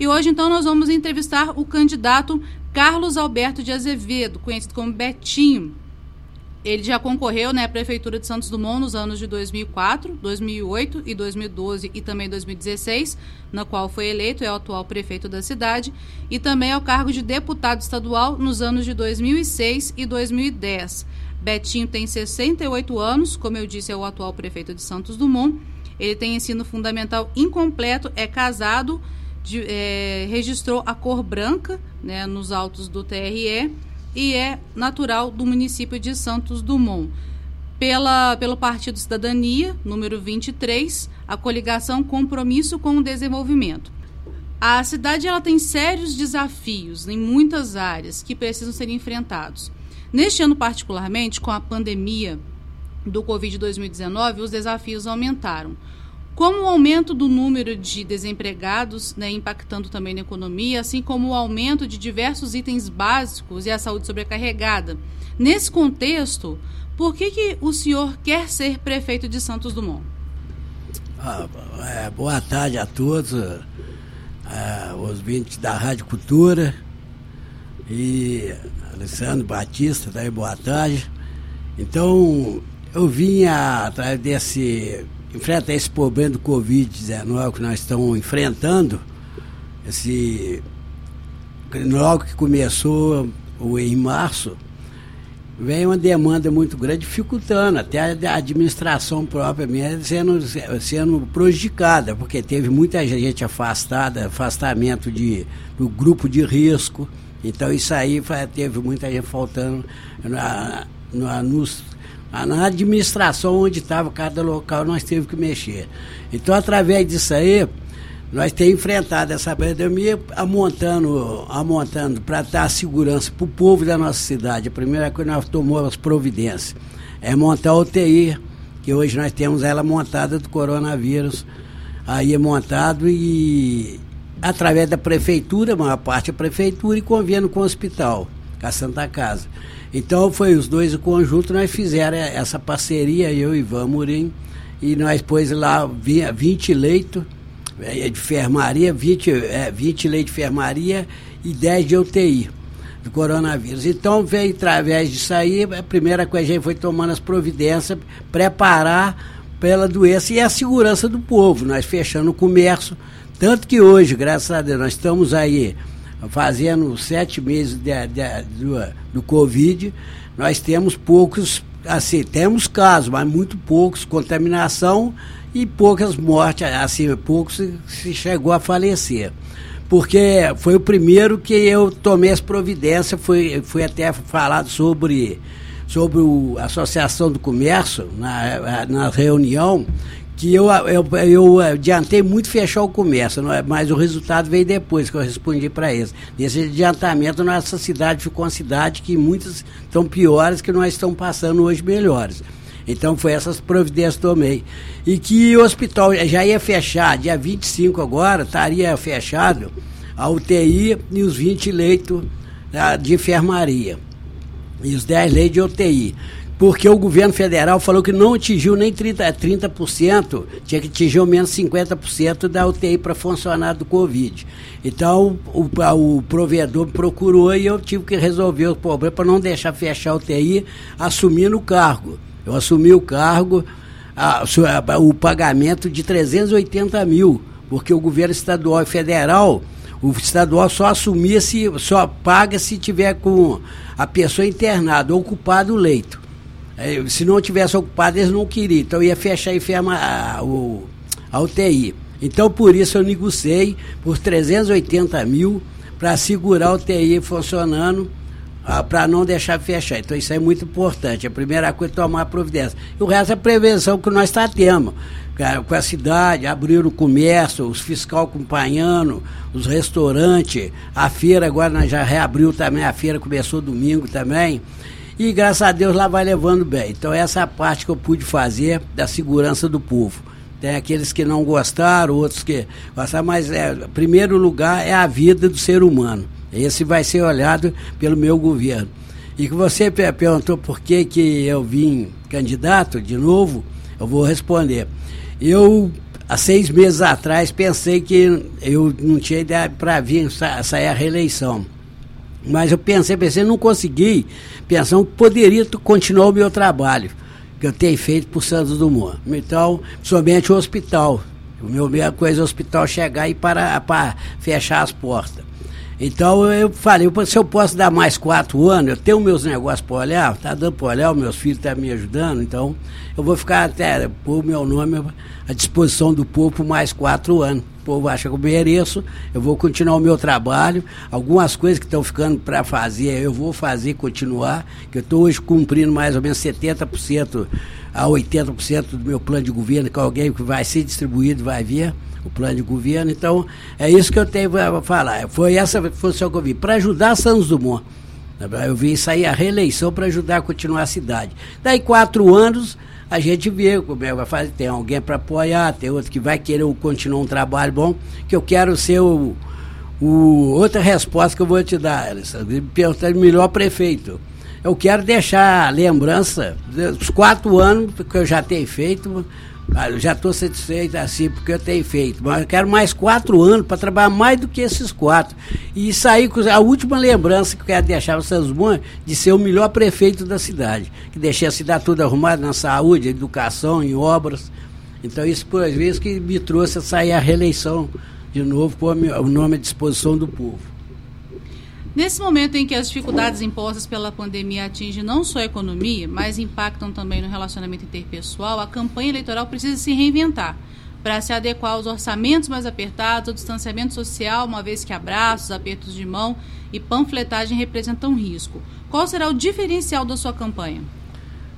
E hoje, então, nós vamos entrevistar o candidato Carlos Alberto de Azevedo, conhecido como Betinho. Ele já concorreu né, à Prefeitura de Santos Dumont nos anos de 2004, 2008 e 2012 e também 2016, na qual foi eleito, é o atual prefeito da cidade, e também ao cargo de deputado estadual nos anos de 2006 e 2010. Betinho tem 68 anos, como eu disse, é o atual prefeito de Santos Dumont. Ele tem ensino fundamental incompleto, é casado, de, é, registrou a cor branca né, nos autos do TRE e é natural do município de Santos Dumont. Pela, pelo Partido Cidadania, número 23, a coligação Compromisso com o Desenvolvimento. A cidade ela tem sérios desafios em muitas áreas que precisam ser enfrentados. Neste ano, particularmente, com a pandemia do Covid-2019, os desafios aumentaram. Como o aumento do número de desempregados, né, impactando também na economia, assim como o aumento de diversos itens básicos e a saúde sobrecarregada. Nesse contexto, por que, que o senhor quer ser prefeito de Santos Dumont? Ah, é, boa tarde a todos, é, os vintes da Rádio Cultura e Alessandro Batista, daí boa tarde. Então, eu vinha atrás desse enfrentar esse problema do Covid-19 que nós estamos enfrentando, esse logo que começou em março, vem uma demanda muito grande, dificultando até a administração própria mesmo sendo, sendo prejudicada, porque teve muita gente afastada, afastamento de, do grupo de risco. Então isso aí teve muita gente faltando na, na, nos na administração onde estava cada local, nós teve que mexer. Então, através disso aí, nós temos enfrentado essa pandemia amontando, amontando para dar segurança para o povo da nossa cidade. A primeira coisa que nós tomamos as providências é montar a UTI, que hoje nós temos ela montada do coronavírus. Aí é montado e através da prefeitura, a maior parte é a prefeitura, e convênio com o hospital, com a Santa Casa. Então foi os dois, o conjunto, nós fizeram essa parceria, eu e Ivan Murim, e nós pôs lá 20 leitos é, de enfermaria, 20, é, 20 leitos de enfermaria e 10 de UTI do coronavírus. Então veio através disso aí, a primeira coisa a gente foi tomando as providências, preparar pela doença e a segurança do povo, nós fechando o comércio, tanto que hoje, graças a Deus, nós estamos aí fazendo sete meses de, de, do, do Covid, nós temos poucos, assim, temos casos, mas muito poucos, contaminação e poucas mortes, assim, poucos se chegou a falecer. Porque foi o primeiro que eu tomei as providências, foi, foi até falado sobre, sobre o, a Associação do Comércio, na, na reunião, que eu, eu, eu adiantei muito fechar o comércio, é? mas o resultado veio depois que eu respondi para eles. Nesse adiantamento, nossa cidade ficou uma cidade que muitas estão piores que nós estamos passando hoje melhores. Então foi essas providências que tomei. E que o hospital já ia fechar, dia 25 agora, estaria fechado a UTI e os 20 leitos né, de enfermaria. E os 10 leitos de UTI porque o governo federal falou que não atingiu nem 30%, 30% tinha que atingir ao menos 50% da UTI para funcionar do Covid. Então, o, o provedor me procurou e eu tive que resolver o problema para não deixar fechar a UTI assumindo o cargo. Eu assumi o cargo, a, a, o pagamento de 380 mil, porque o governo estadual e federal o estadual só assumia se, só paga se tiver com a pessoa internada, ocupado o leito. É, se não tivesse ocupado, eles não queriam. Então ia fechar a, enferma, a, o, a UTI. Então por isso eu negociei por 380 mil para segurar a UTI funcionando, para não deixar fechar. Então isso é muito importante. A primeira coisa é tomar providência. E o resto é a prevenção que nós está tendo. Com a cidade, abrir o comércio, os fiscal acompanhando, os restaurantes, a feira agora nós já reabriu também, a feira começou domingo também. E graças a Deus lá vai levando bem. Então essa é a parte que eu pude fazer da segurança do povo. Tem aqueles que não gostaram, outros que gostaram, mas é, primeiro lugar é a vida do ser humano. Esse vai ser olhado pelo meu governo. E que você perguntou por que, que eu vim candidato de novo, eu vou responder. Eu há seis meses atrás pensei que eu não tinha ideia para vir sair a reeleição. Mas eu pensei, pensei, não consegui, pensando que poderia continuar o meu trabalho, que eu tenho feito por Santos Dumont. Então, somente o hospital. O meu minha coisa é o hospital chegar e para, para fechar as portas. Então eu falei, se eu posso dar mais quatro anos, eu tenho meus negócios para olhar, tá dando para olhar, meus filhos estão tá me ajudando, então eu vou ficar até pôr meu nome à disposição do povo por mais quatro anos. Povo acha que eu mereço, eu vou continuar o meu trabalho. Algumas coisas que estão ficando para fazer, eu vou fazer continuar, que eu estou hoje cumprindo mais ou menos 70% a 80% do meu plano de governo, que alguém que vai ser distribuído, vai vir o plano de governo. Então, é isso que eu tenho para falar. Foi essa função que eu vi, para ajudar Santos Dumont. Eu vim sair a reeleição para ajudar a continuar a cidade. Daí quatro anos, a gente vê como é vai fazer. Tem alguém para apoiar, tem outro que vai querer continuar um trabalho bom, que eu quero ser o. o outra resposta que eu vou te dar, Alessandro, melhor prefeito. Eu quero deixar lembrança dos quatro anos que eu já tenho feito, já estou satisfeito assim, porque eu tenho feito. Mas eu quero mais quatro anos para trabalhar mais do que esses quatro. E sair com a última lembrança que eu quero deixar para vocês de ser o melhor prefeito da cidade. Que deixei a cidade toda arrumada na saúde, educação, em obras. Então isso por vezes que me trouxe a sair a reeleição de novo, pôr o nome à disposição do povo. Nesse momento em que as dificuldades impostas pela pandemia atingem não só a economia, mas impactam também no relacionamento interpessoal, a campanha eleitoral precisa se reinventar para se adequar aos orçamentos mais apertados, ao distanciamento social, uma vez que abraços, apertos de mão e panfletagem representam risco. Qual será o diferencial da sua campanha?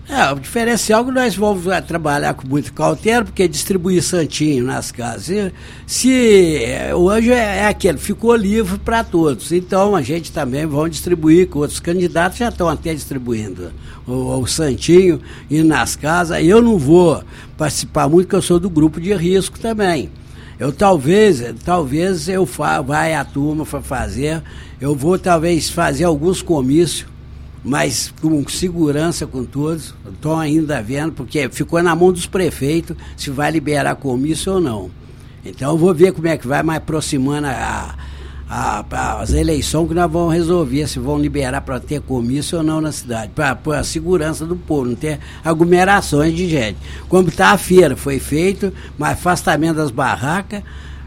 É, o diferencial é que nós vamos trabalhar com muito cautela, porque distribuir santinho nas casas. Se, hoje é, é aquele, ficou livre para todos. Então a gente também vai distribuir com outros candidatos, já estão até distribuindo o, o santinho e nas casas. Eu não vou participar muito, porque eu sou do grupo de risco também. Eu talvez, talvez eu fa, vai a turma para fazer, eu vou talvez fazer alguns comícios mas com segurança com todos. Estou ainda vendo, porque ficou na mão dos prefeitos se vai liberar comício ou não. Então vou ver como é que vai, mais aproximando a, a, a, as eleições que nós vamos resolver, se vão liberar para ter comício ou não na cidade, para a segurança do povo, não ter aglomerações de gente. Como está a feira, foi feito, mas afastamento das barracas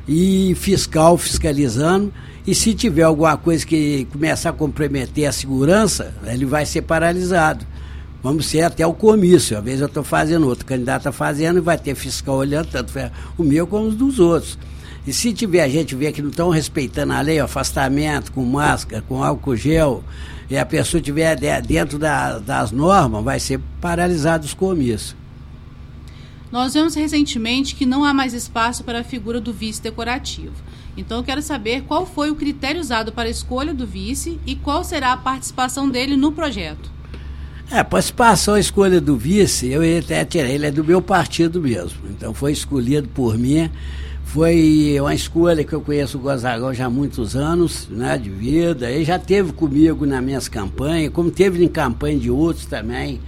e fiscal fiscalizando e se tiver alguma coisa que começar a comprometer a segurança, ele vai ser paralisado. Vamos ser até o comício. Às vezes eu estou fazendo, outro candidato está fazendo e vai ter fiscal olhando, tanto o meu como os dos outros. E se tiver a gente ver que não estão respeitando a lei, afastamento com máscara, com álcool gel, e a pessoa estiver dentro da, das normas, vai ser paralisado os comícios. Nós vemos recentemente que não há mais espaço para a figura do vice decorativo. Então eu quero saber qual foi o critério usado para a escolha do vice e qual será a participação dele no projeto. É, participação, a escolha do vice, eu até tirei, ele é do meu partido mesmo. Então foi escolhido por mim. Foi uma escolha que eu conheço o Gozagão já há muitos anos né, de vida. Ele já teve comigo nas minhas campanhas, como teve em campanha de outros também.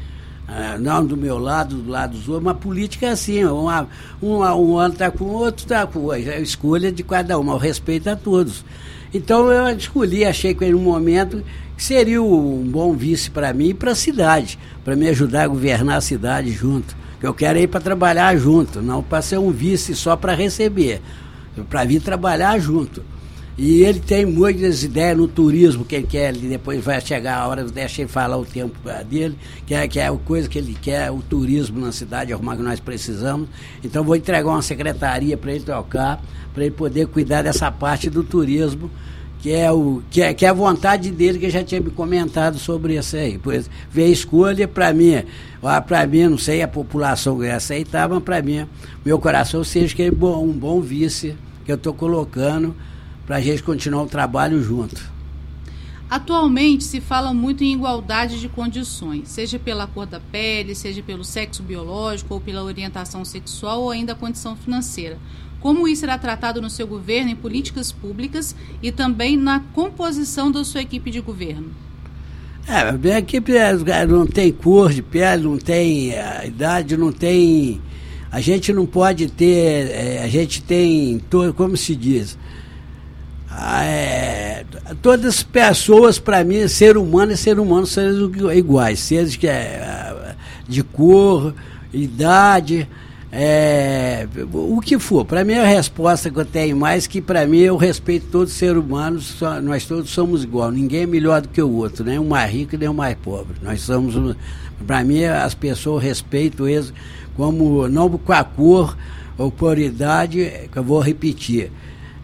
Ah, não do meu lado, do lado dos outros, uma política é assim, uma, uma, um ano está com o outro, está com. É a escolha de cada um, o respeito a todos. Então eu escolhi, achei que em um momento que seria um bom vice para mim e para a cidade, para me ajudar a governar a cidade junto. Eu quero ir para trabalhar junto, não para ser um vice só para receber, para vir trabalhar junto. E ele tem muitas ideias no turismo que ele quer, ele depois vai chegar a hora, deixa ele falar o tempo dele, que é, que é a coisa que ele quer, o turismo na cidade, arrumar que nós precisamos. Então vou entregar uma secretaria para ele tocar, para ele poder cuidar dessa parte do turismo, que é, o, que, é, que é a vontade dele, que já tinha me comentado sobre isso aí. Pois ver a escolha para mim, para mim, não sei a população que aceitar, mas para mim, meu coração seja que é bom, um bom vice que eu estou colocando para a gente continuar o trabalho junto. Atualmente se fala muito em igualdade de condições, seja pela cor da pele, seja pelo sexo biológico ou pela orientação sexual ou ainda a condição financeira. Como isso será tratado no seu governo em políticas públicas e também na composição da sua equipe de governo? É, a minha equipe é, não tem cor de pele, não tem a idade, não tem A gente não pode ter, é, a gente tem, como se diz, é, todas as pessoas, para mim, ser humano é ser humano, seres iguais, seres que é, de cor, idade, é, o que for. Para mim, a resposta que eu tenho mais que, para mim, eu respeito todos os seres humanos, nós todos somos igual, ninguém é melhor do que o outro, nem o mais rico nem o mais pobre. Nós somos, para mim, as pessoas respeitam eles como, não com a cor ou por idade, que eu vou repetir.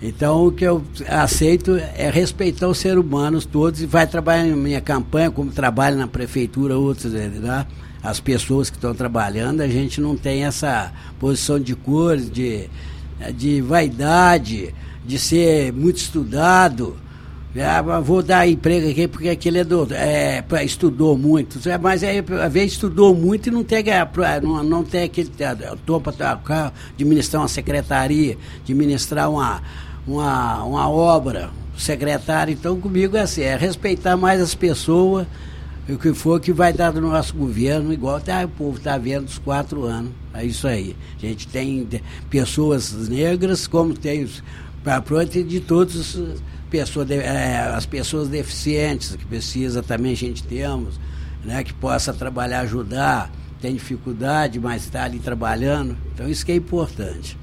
Então, o que eu aceito é respeitar os seres humanos todos e vai trabalhar na minha campanha, como trabalho na prefeitura, outros, né? as pessoas que estão trabalhando, a gente não tem essa posição de cores, de, de vaidade, de ser muito estudado. Ah, vou dar emprego aqui porque aquele é, do, é estudou muito. Mas aí, às vezes, estudou muito e não tem, não, não tem aquele tom para administrar uma secretaria, administrar uma, uma, uma obra, secretário. Então, comigo é assim, é respeitar mais as pessoas o que for que vai dar do nosso governo, igual tá, o povo está vendo os quatro anos. É isso aí. A gente tem pessoas negras, como tem para pronto de todas as pessoas, é, as pessoas deficientes, que precisa também a gente temos, né, que possa trabalhar, ajudar, tem dificuldade, mas está ali trabalhando. Então isso que é importante.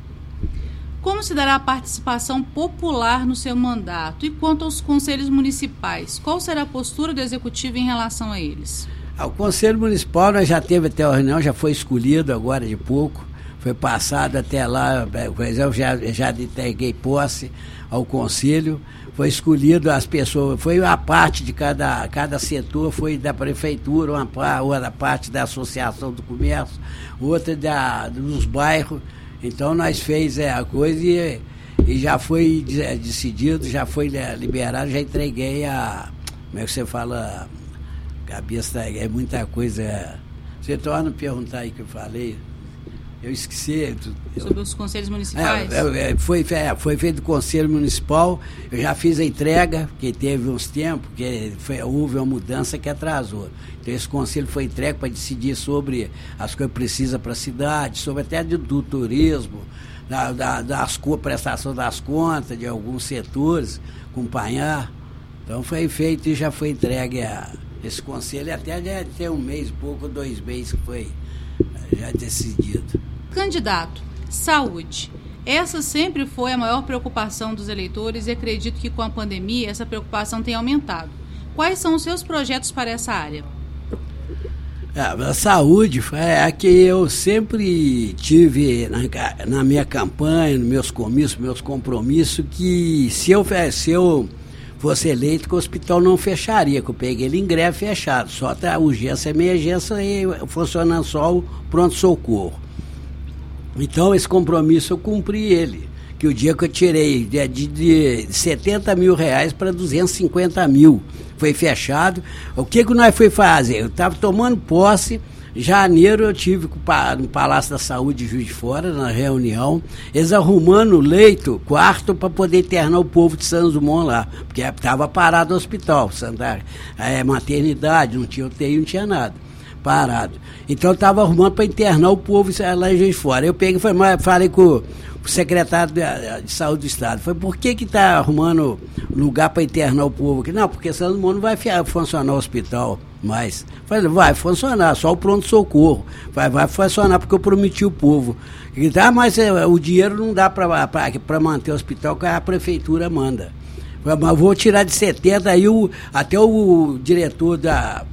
Como se dará a participação popular no seu mandato? E quanto aos conselhos municipais, qual será a postura do executivo em relação a eles? Ah, o Conselho Municipal nós já teve até a reunião, já foi escolhido agora de pouco, foi passado até lá, eu já, já entreguei posse ao Conselho, foi escolhido as pessoas, foi a parte de cada, cada setor, foi da prefeitura, uma, uma parte da Associação do Comércio, outra da, dos bairros, então nós fez é, a coisa e, e já foi é, decidido, já foi liberado, já entreguei a. Como é que você fala? Cabeça é muita coisa. Você torna perguntar aí que eu falei. Eu esqueci. Eu, Sobre os conselhos municipais? É, é, foi, é, foi feito o conselho municipal, eu já fiz a entrega, que teve uns tempos, que foi, houve uma mudança que atrasou. Então esse conselho foi entregue para decidir sobre as coisas que precisa para a cidade, sobre até do, do turismo, da, da, das prestação das contas de alguns setores, acompanhar. Então foi feito e já foi entregue a, esse conselho, até tem um mês, pouco, dois meses que foi já decidido. Candidato, saúde. Essa sempre foi a maior preocupação dos eleitores e acredito que com a pandemia essa preocupação tem aumentado. Quais são os seus projetos para essa área? É, a saúde é a que eu sempre tive na, na, minha campanha, nos meus comícios, meus compromissos, que se eu, se eu fosse eleito, que o hospital não fecharia, que eu peguei ele em greve fechado, só a urgência emergência e funcionando só o pronto-socorro. Então, esse compromisso eu cumpri ele. Que o dia que eu tirei de, de, de 70 mil reais para 250 mil, foi fechado. O que, que nós foi fazer? Eu estava tomando posse Janeiro eu tive no Palácio da Saúde de Juiz de Fora, na reunião, eles arrumando leito, quarto, para poder internar o povo de Santos Dumont lá, porque estava parado o hospital, Santa, é, maternidade, não tinha UTI, não tinha nada. Parado. Então estava arrumando para internar o povo lá em Juiz Fora. Eu peguei e falei, com o secretário de, de, Saúde do Estado. Foi por que está arrumando lugar para internar o povo aqui? Não, porque Dumont não vai funcionar o hospital mais. Falei, vai funcionar, só o pronto-socorro. Vai, vai funcionar porque eu prometi o povo. E dá, mas é, o dinheiro não dá para manter o hospital, que a prefeitura manda. Mas vou tirar de 70, aí o, até o diretor da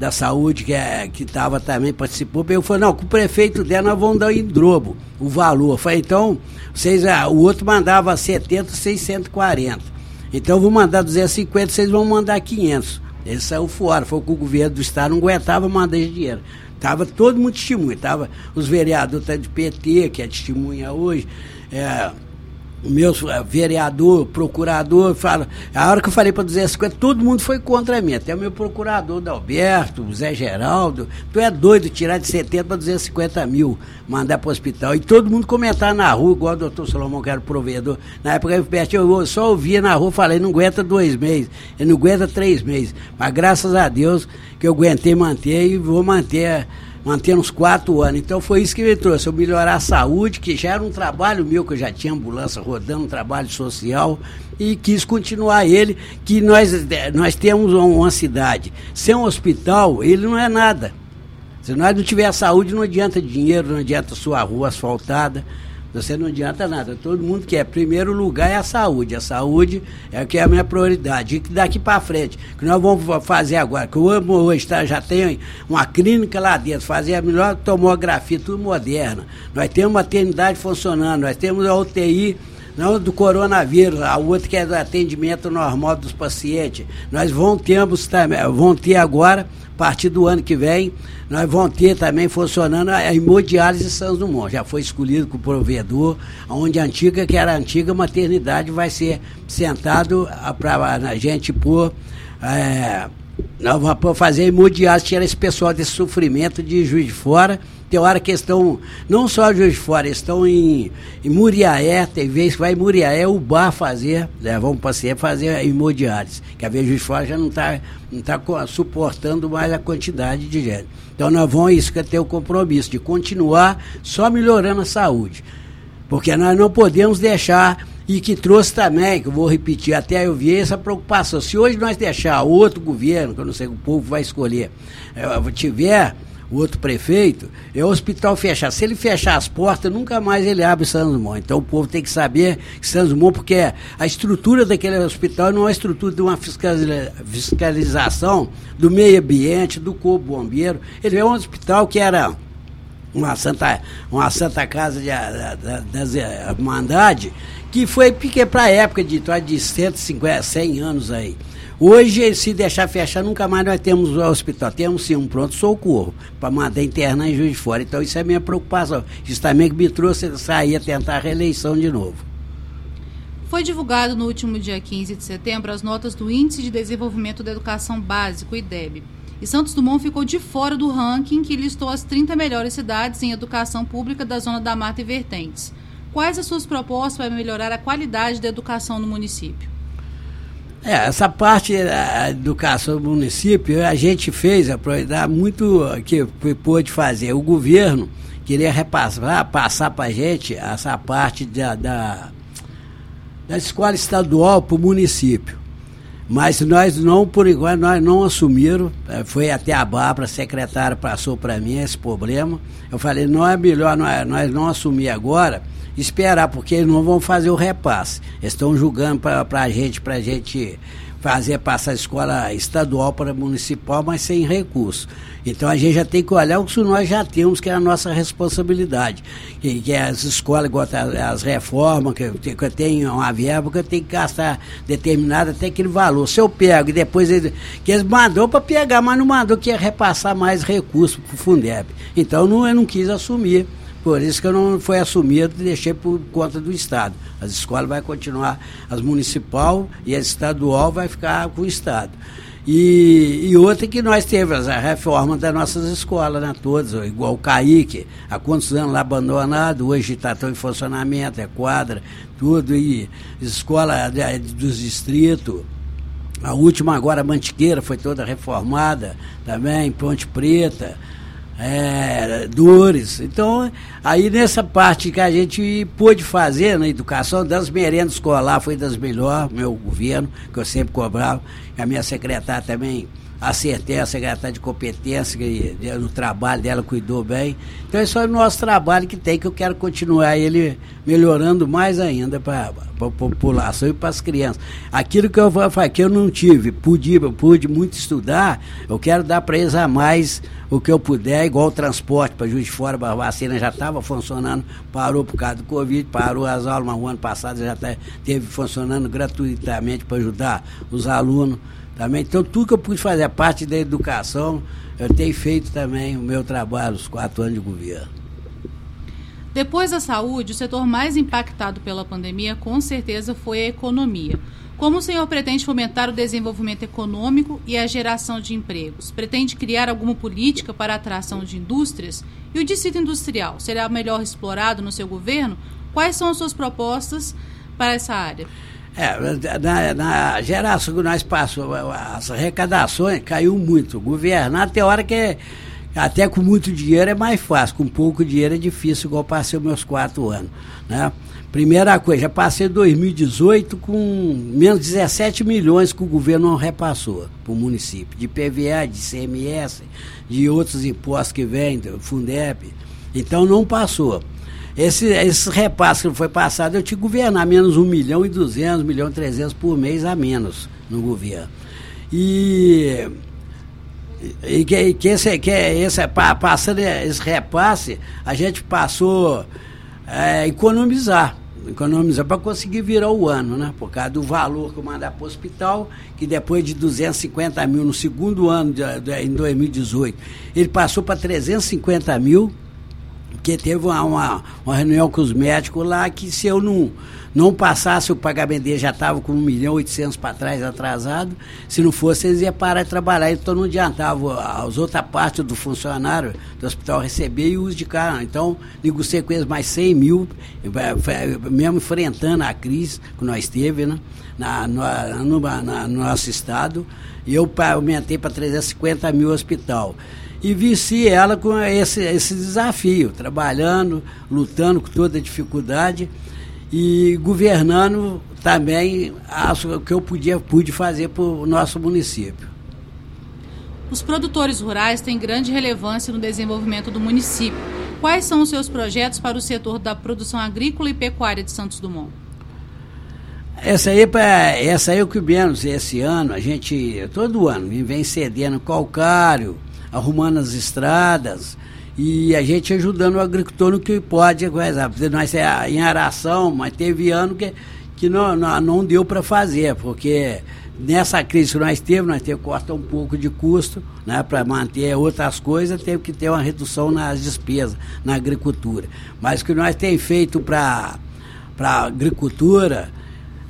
da saúde, que é, estava também, participou, eu falei, não, com o prefeito der, nós vamos dar em drobo o valor. Eu falei, então, vocês, ah, o outro mandava 70, 640. Então eu vou mandar 250, vocês vão mandar 500. Ele saiu fora, foi que o governo do estado não aguentava mandar esse dinheiro. Tava todo mundo testemunha, tava os vereadores tá de PT, que é testemunha hoje, é, o meu vereador, procurador, fala. A hora que eu falei para 250, todo mundo foi contra mim. Até o meu procurador, Dalberto, o Zé Geraldo. Tu é doido tirar de 70 para 250 mil, mandar para o hospital. E todo mundo comentar na rua, igual o doutor Salomão, que era o provedor. Na época eu só ouvia na rua, falei, não aguenta dois meses, não aguenta três meses. Mas graças a Deus que eu aguentei manter e vou manter mantendo uns quatro anos. Então foi isso que me trouxe, eu melhorar a saúde, que já era um trabalho meu, que eu já tinha ambulância rodando, um trabalho social, e quis continuar ele, que nós, nós temos uma cidade. Sem um hospital, ele não é nada. Se nós não tiver saúde, não adianta dinheiro, não adianta sua rua asfaltada. Você não adianta nada. Todo mundo quer. Primeiro lugar é a saúde. A saúde é que é a minha prioridade. E daqui para frente, que nós vamos fazer agora, que o amo hoje tá, já tem uma clínica lá dentro, fazer a melhor tomografia, tudo moderna. Nós temos maternidade funcionando, nós temos a UTI não do coronavírus, a outra que é do atendimento normal dos pacientes. Nós vamos ter, vamos ter agora, a partir do ano que vem, nós vamos ter também funcionando a hemodiálise Santos Dumont. Já foi escolhido com o provedor, onde a antiga, que era a antiga maternidade, vai ser sentado para a gente pôr. É, nós vamos fazer hemodiálise, tirar esse pessoal desse sofrimento de juiz de fora tem hora que estão, não só de Fora, estão em, em Muriaé, tem vezes que vai em Muriaé, o bar fazer, levar um paciente fazer hemodiálise, que a vez de Fora já não está não tá suportando mais a quantidade de gente. Então nós vamos, isso que é ter o compromisso, de continuar só melhorando a saúde. Porque nós não podemos deixar e que trouxe também, que eu vou repetir, até eu vi essa preocupação. Se hoje nós deixar outro governo, que eu não sei o povo vai escolher, eh, tiver o outro prefeito, é o hospital fechar. Se ele fechar as portas, nunca mais ele abre Santos Dumont. Então o povo tem que saber que Santos Dumont, porque a estrutura daquele hospital não é a estrutura de uma fiscalização do meio ambiente, do corpo bombeiro. Ele é um hospital que era uma santa, uma santa casa de, das Irmandade, que foi porque para a época de, de 150, 100 anos aí. Hoje, se deixar fechar, nunca mais nós temos o hospital. Temos sim um pronto-socorro para mandar internar em Juiz de Fora. Então, isso é minha preocupação. Isso também que me trouxe sair a tentar a reeleição de novo. Foi divulgado no último dia 15 de setembro as notas do Índice de Desenvolvimento da Educação Básico, IDEB. E Santos Dumont ficou de fora do ranking que listou as 30 melhores cidades em educação pública da Zona da Mata e Vertentes. Quais as suas propostas para melhorar a qualidade da educação no município? É, essa parte da educação do município, a gente fez, a prioridade muito que pôde fazer. O governo queria repassar, passar para a gente essa parte da, da, da escola estadual para o município. Mas nós não, por igual, nós não assumiram, é, foi até a Bárbara, a secretária passou para mim esse problema. Eu falei, não é melhor nós, nós não assumir agora, esperar, porque eles não vão fazer o repasse. Eles estão julgando para a gente, para a gente fazer passar a escola estadual para municipal, mas sem recurso. Então a gente já tem que olhar o que nós já temos, que é a nossa responsabilidade. Que, que é as escolas, igual as reformas, que, eu tenho uma verba que eu tenho que gastar determinado até aquele valor. Se eu pego e depois eles, que eles mandou para pegar, mas não mandou que ia repassar mais recursos para o Fundeb. Então não, eu não quis assumir. Por isso que eu não foi assumido e deixei por conta do Estado. As escolas vai continuar, as municipal e a estadual vai ficar com o Estado. E, e outra que nós tivemos a reforma das nossas escolas, né? Todas, igual o Caíque, há quantos anos lá abandonado, hoje está em funcionamento, é quadra, tudo, e escola dos distritos. A última agora, Mantiqueira, foi toda reformada também, Ponte Preta é, dores. Então, aí nessa parte que a gente pôde fazer na educação, das merendas escolar foi das melhores, meu governo, que eu sempre cobrava, a minha secretária também acertei a secretária de competência, que no trabalho dela cuidou bem. Então, esse é o nosso trabalho que tem, que eu quero continuar ele melhorando mais ainda para a população e para as crianças. Aquilo que eu, que eu não tive, pude, pude muito estudar, eu quero dar para eles a mais o que eu puder, igual o transporte para Juiz de Fora, a vacina já estava funcionando, parou por causa do Covid, parou as aulas, mas o ano passado já tá, teve funcionando gratuitamente para ajudar os alunos também. Então, tudo que eu pude fazer, a parte da educação, eu tenho feito também o meu trabalho, os quatro anos de governo. Depois da saúde, o setor mais impactado pela pandemia, com certeza, foi a economia. Como o senhor pretende fomentar o desenvolvimento econômico e a geração de empregos? Pretende criar alguma política para a atração de indústrias? E o distrito industrial será melhor explorado no seu governo? Quais são as suas propostas para essa área? É, na, na geração que nós passamos, as arrecadações caiu muito. Governar tem hora que, Até com muito dinheiro é mais fácil, com pouco dinheiro é difícil, igual passei meus quatro anos. Né? Primeira coisa, já passei 2018 com menos 17 milhões que o governo não repassou para o município, de PVA, de CMS, de outros impostos que vêm, do Fundeb. Então não passou. Esse, esse repasse que foi passado, eu tinha que governar menos 1 milhão e 200, 1 milhão e 300 por mês a menos no governo. E, e que, que, esse, que esse, passando esse repasse, a gente passou a é, economizar. Economizar para conseguir virar o ano, né? Por causa do valor que eu mandar para o hospital, que depois de 250 mil no segundo ano, de, de, em 2018, ele passou para 350 mil porque teve uma, uma, uma, reunião com os médicos lá que se eu não, não passasse o pagamento dele já estava com 1 milhão e 800 para trás atrasado, se não fosse eles iam parar de trabalhar, então não adiantava as outras partes do funcionário do hospital receber e uso de carro. Então negociei com eles mais 100 mil, mesmo enfrentando a crise que nós teve né, na, no, no, na, no nosso estado, e eu aumentei para 350 mil hospital e venci ela com esse, esse desafio, trabalhando, lutando com toda a dificuldade e governando também o que eu podia, pude fazer para o nosso município. Os produtores rurais têm grande relevância no desenvolvimento do município. Quais são os seus projetos para o setor da produção agrícola e pecuária de Santos Dumont? Essa aí, essa aí é o que menos esse ano, a gente, todo ano, vem cedendo calcário, arrumando as estradas e a gente ajudando o agricultor no que pode. Nós é em aração, mas teve ano que, que não, não, não deu para fazer, porque nessa crise que nós teve, nós teve que cortar um pouco de custo né, para manter outras coisas, teve que ter uma redução nas despesas na agricultura. Mas o que nós temos feito para a agricultura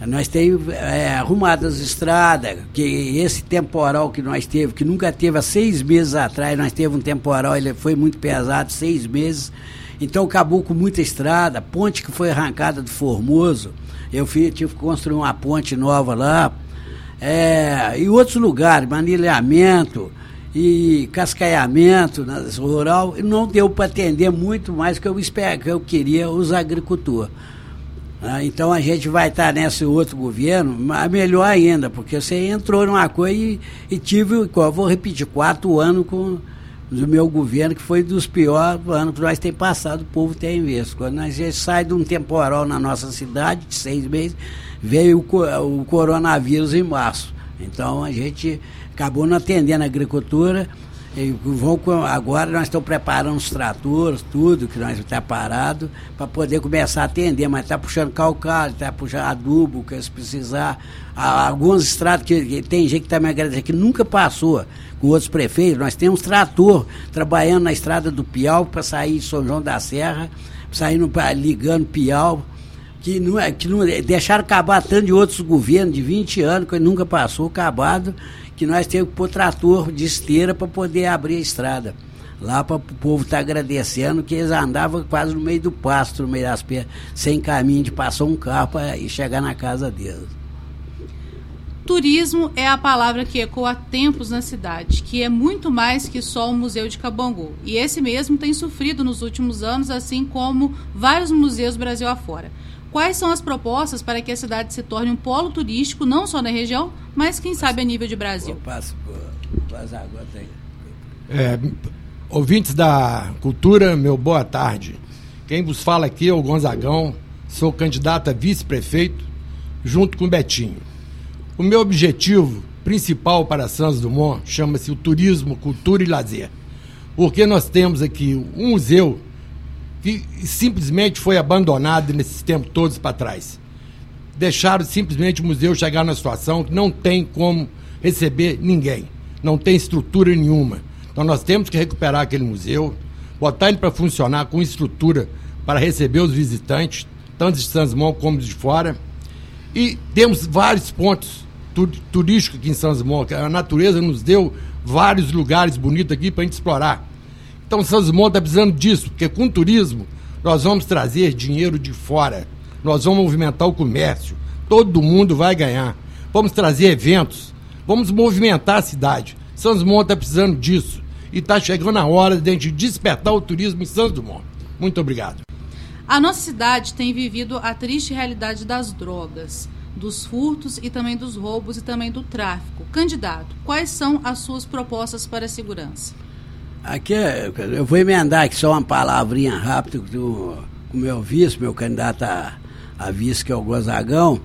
nós temos é, arrumado as estradas, que esse temporal que nós teve, que nunca teve há seis meses atrás, nós teve um temporal, ele foi muito pesado, seis meses. Então acabou com muita estrada, ponte que foi arrancada do Formoso. Eu fiz, tive que construir uma ponte nova lá. É, e outros lugares, manilhamento e cascaiamento rural, não deu para atender muito mais que eu, que eu queria os agricultores. Ah, então a gente vai estar nesse outro governo, mas melhor ainda, porque você entrou numa coisa e, e tive, vou repetir, quatro anos com o meu governo, que foi dos piores anos que nós temos passado, o povo tem visto. Quando a gente sai de um temporal na nossa cidade, de seis meses, veio o, o coronavírus em março. Então a gente acabou não atendendo a agricultura vão, agora nós estamos preparando os tratores, tudo que nós está parado, para poder começar a atender, mas está puxando calcário, está puxando adubo, que se precisar. Há alguns estrados que, que, tem gente que está me agradecendo que nunca passou com outros prefeitos. Nós temos trator trabalhando na estrada do Piau para sair de São João da Serra, saindo ligando Piau que não, é, que não deixaram acabar tanto de outros governos de 20 anos, que nunca passou, acabado, que nós temos que pôr trator de esteira para poder abrir a estrada. Lá para o povo estar tá agradecendo que eles andavam quase no meio do pasto, no meio das pedras, sem caminho de passar um carro para chegar na casa deles. Turismo é a palavra que ecoa há tempos na cidade, que é muito mais que só o Museu de Cabangu. E esse mesmo tem sofrido nos últimos anos, assim como vários museus Brasil afora. Quais são as propostas para que a cidade se torne um polo turístico, não só na região, mas quem sabe a nível de Brasil? Passo, passo agora é, ouvintes da cultura, meu boa tarde. Quem vos fala aqui é o Gonzagão, sou candidato a vice-prefeito, junto com o Betinho. O meu objetivo principal para Santos Dumont chama-se o turismo, cultura e lazer. Porque nós temos aqui um museu que simplesmente foi abandonado nesses tempos todos para trás. Deixaram simplesmente o museu chegar na situação que não tem como receber ninguém, não tem estrutura nenhuma. Então nós temos que recuperar aquele museu, botar ele para funcionar com estrutura para receber os visitantes, tanto de Sanzimão como de fora. E temos vários pontos turísticos aqui em Sanzimão, que a natureza nos deu vários lugares bonitos aqui para a gente explorar. Então, São Simão está precisando disso, porque com o turismo nós vamos trazer dinheiro de fora, nós vamos movimentar o comércio, todo mundo vai ganhar. Vamos trazer eventos, vamos movimentar a cidade. São Simão está precisando disso. e está chegando a hora de a gente despertar o turismo em Santos Dumont. Muito obrigado. A nossa cidade tem vivido a triste realidade das drogas, dos furtos e também dos roubos e também do tráfico. Candidato, quais são as suas propostas para a segurança? Aqui, eu vou emendar aqui só uma palavrinha rápida do o meu vice, meu candidato a, a vice, que é o Gozagão,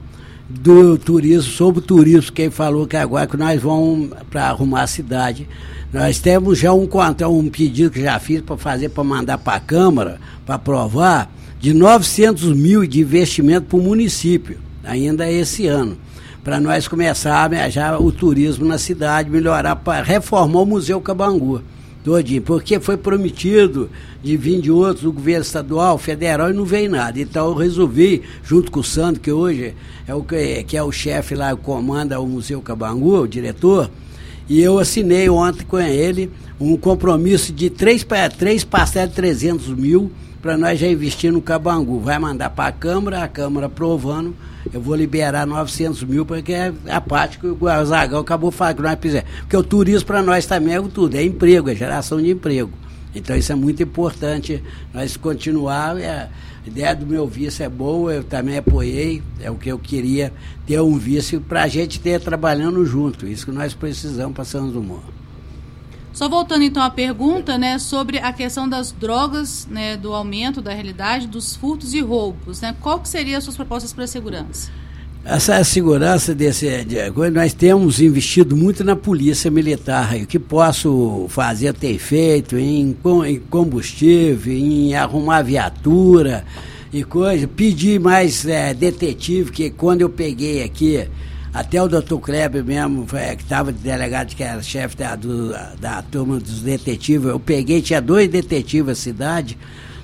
do turismo, sobre o turismo, quem falou que agora que nós vamos para arrumar a cidade. Nós temos já um, um pedido que já fiz para fazer, para mandar para a Câmara, para aprovar, de 900 mil de investimento para o município, ainda esse ano. Para nós começarmos já o turismo na cidade, melhorar, para reformar o Museu Cabangu todinho, porque foi prometido de vir de outros, do governo estadual, federal, e não veio nada. Então eu resolvi, junto com o Sandro, que hoje é o, que é o chefe lá, comanda o Museu Cabangu, o diretor, e eu assinei ontem com ele um compromisso de três, três parcelas de 300 mil para nós já investir no Cabangu. Vai mandar para a Câmara, a Câmara aprovando, eu vou liberar 900 mil, porque é a parte que o Zagão acabou falando que nós fizemos. Porque o turismo para nós também é tudo, é emprego, é geração de emprego. Então isso é muito importante nós continuar. É, a ideia do meu vice é boa, eu também apoiei, é o que eu queria, ter um vice para a gente ter trabalhando junto. Isso que nós precisamos para São Dumont. Só voltando então à pergunta, né, sobre a questão das drogas, né, do aumento da realidade, dos furtos e roubos, né? Qual que seriam as suas propostas para a segurança? Essa segurança desse de, nós temos investido muito na polícia militar. O que posso fazer, ter feito em, em combustível, em arrumar viatura e coisa. Pedir mais é, detetive, que quando eu peguei aqui até o doutor Kleber mesmo, que estava de delegado, que era chefe da, do, da turma dos detetives, eu peguei, tinha dois detetives na cidade,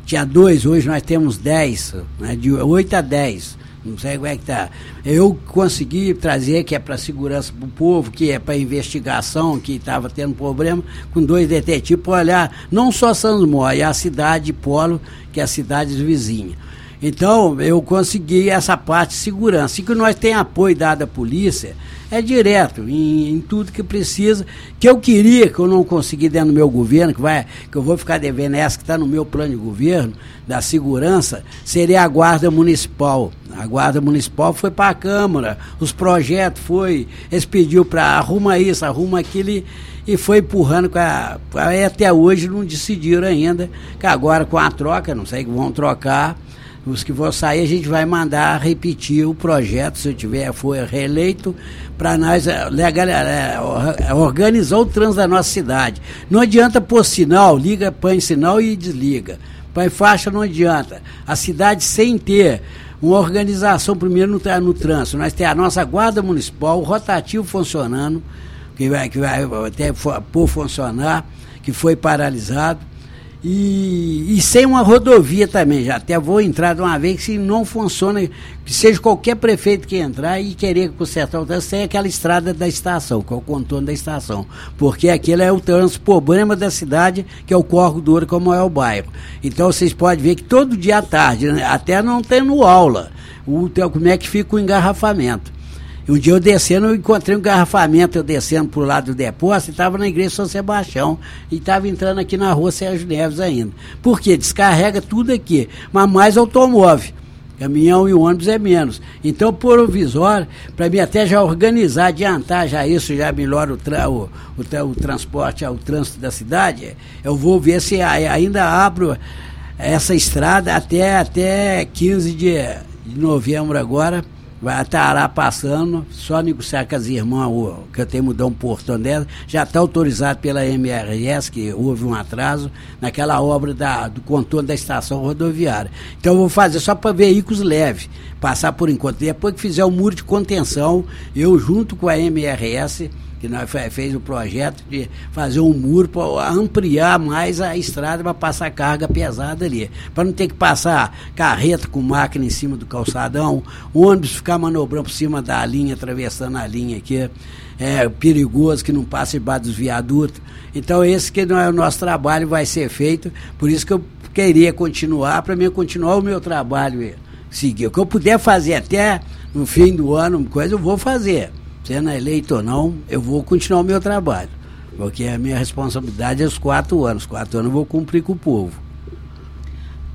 tinha dois, hoje nós temos dez, né, de oito a dez. Não sei como é que tá. Eu consegui trazer, que é para segurança do povo, que é para investigação, que estava tendo problema, com dois detetives para olhar não só Santos Mó, e a cidade Polo, que é a cidade vizinha. Então, eu consegui essa parte de segurança. E que nós temos apoio dado à polícia, é direto, em, em, tudo que precisa, que eu queria, que eu não consegui dentro do meu governo, que, vai, que eu vou ficar devendo essa que está no meu plano de governo, da segurança, seria a Guarda Municipal. A Guarda Municipal foi para a Câmara, os projetos foi, eles pediu para arruma isso, arruma aquilo e foi empurrando com a, até hoje não decidiram ainda, que agora com a troca, não sei que vão trocar, os que vão sair, a gente vai mandar repetir o projeto, se eu tiver, for reeleito, para nós eh, legal, é, organizar o trânsito da nossa cidade. Não adianta pôr sinal, liga, põe sinal e desliga. Põe faixa, não adianta. A cidade sem ter uma organização, primeiro, no, no trânsito. Nós temos a nossa guarda municipal, o rotativo funcionando, que vai, que vai até por funcionar, que foi paralisado e, e, sem uma rodovia também, já até vou entrar de uma vez que se não funciona, que seja qualquer prefeito que entrar e querer consertar o trânsito, tem aquela estrada da estação, que é o contorno da estação. Porque aquele é o trânsito problema da cidade, que é o Corgo do Ouro, como é o bairro. Então vocês podem ver que todo dia à tarde, né, até não tendo aula, o, como é que fica o engarrafamento. Um dia eu descendo, eu encontrei um garrafamento, eu descendo pro lado do depósito, e estava na igreja São Sebastião, e estava entrando aqui na rua Sérgio Neves ainda. Por quê? Descarrega tudo aqui, mas mais automóvel. Caminhão e ônibus é menos. Então, provisório, para mim até já organizar, adiantar já isso, já melhora o, tra o, o, o transporte, o trânsito da cidade, eu vou ver se ainda abro essa estrada até, até 15 de, de novembro agora vai estar passando, só negociar com as irmãs, que eu tenho mudar um portão dela, já está autorizado pela MRS, que houve um atraso, naquela obra da, do contorno da estação rodoviária. Então eu vou fazer só para veículos leves, passar por enquanto. Depois que fizer o muro de contenção, eu junto com a MRS que nós fez o projeto de fazer um muro para ampliar mais a estrada para passar carga pesada ali. Para não ter que passar carreta com máquina em cima do calçadão, ônibus ficar manobrando por cima da linha, atravessando a linha aqui. É perigoso que não passe debaixo dos viadutos. Então esse que é o nosso trabalho vai ser feito, por isso que eu queria continuar, para mim continuar o meu trabalho seguir. O que eu puder fazer até no fim do ano, coisa eu vou fazer sendo eleito ou não, eu vou continuar o meu trabalho. porque a minha responsabilidade é os quatro anos. Quatro anos eu vou cumprir com o povo.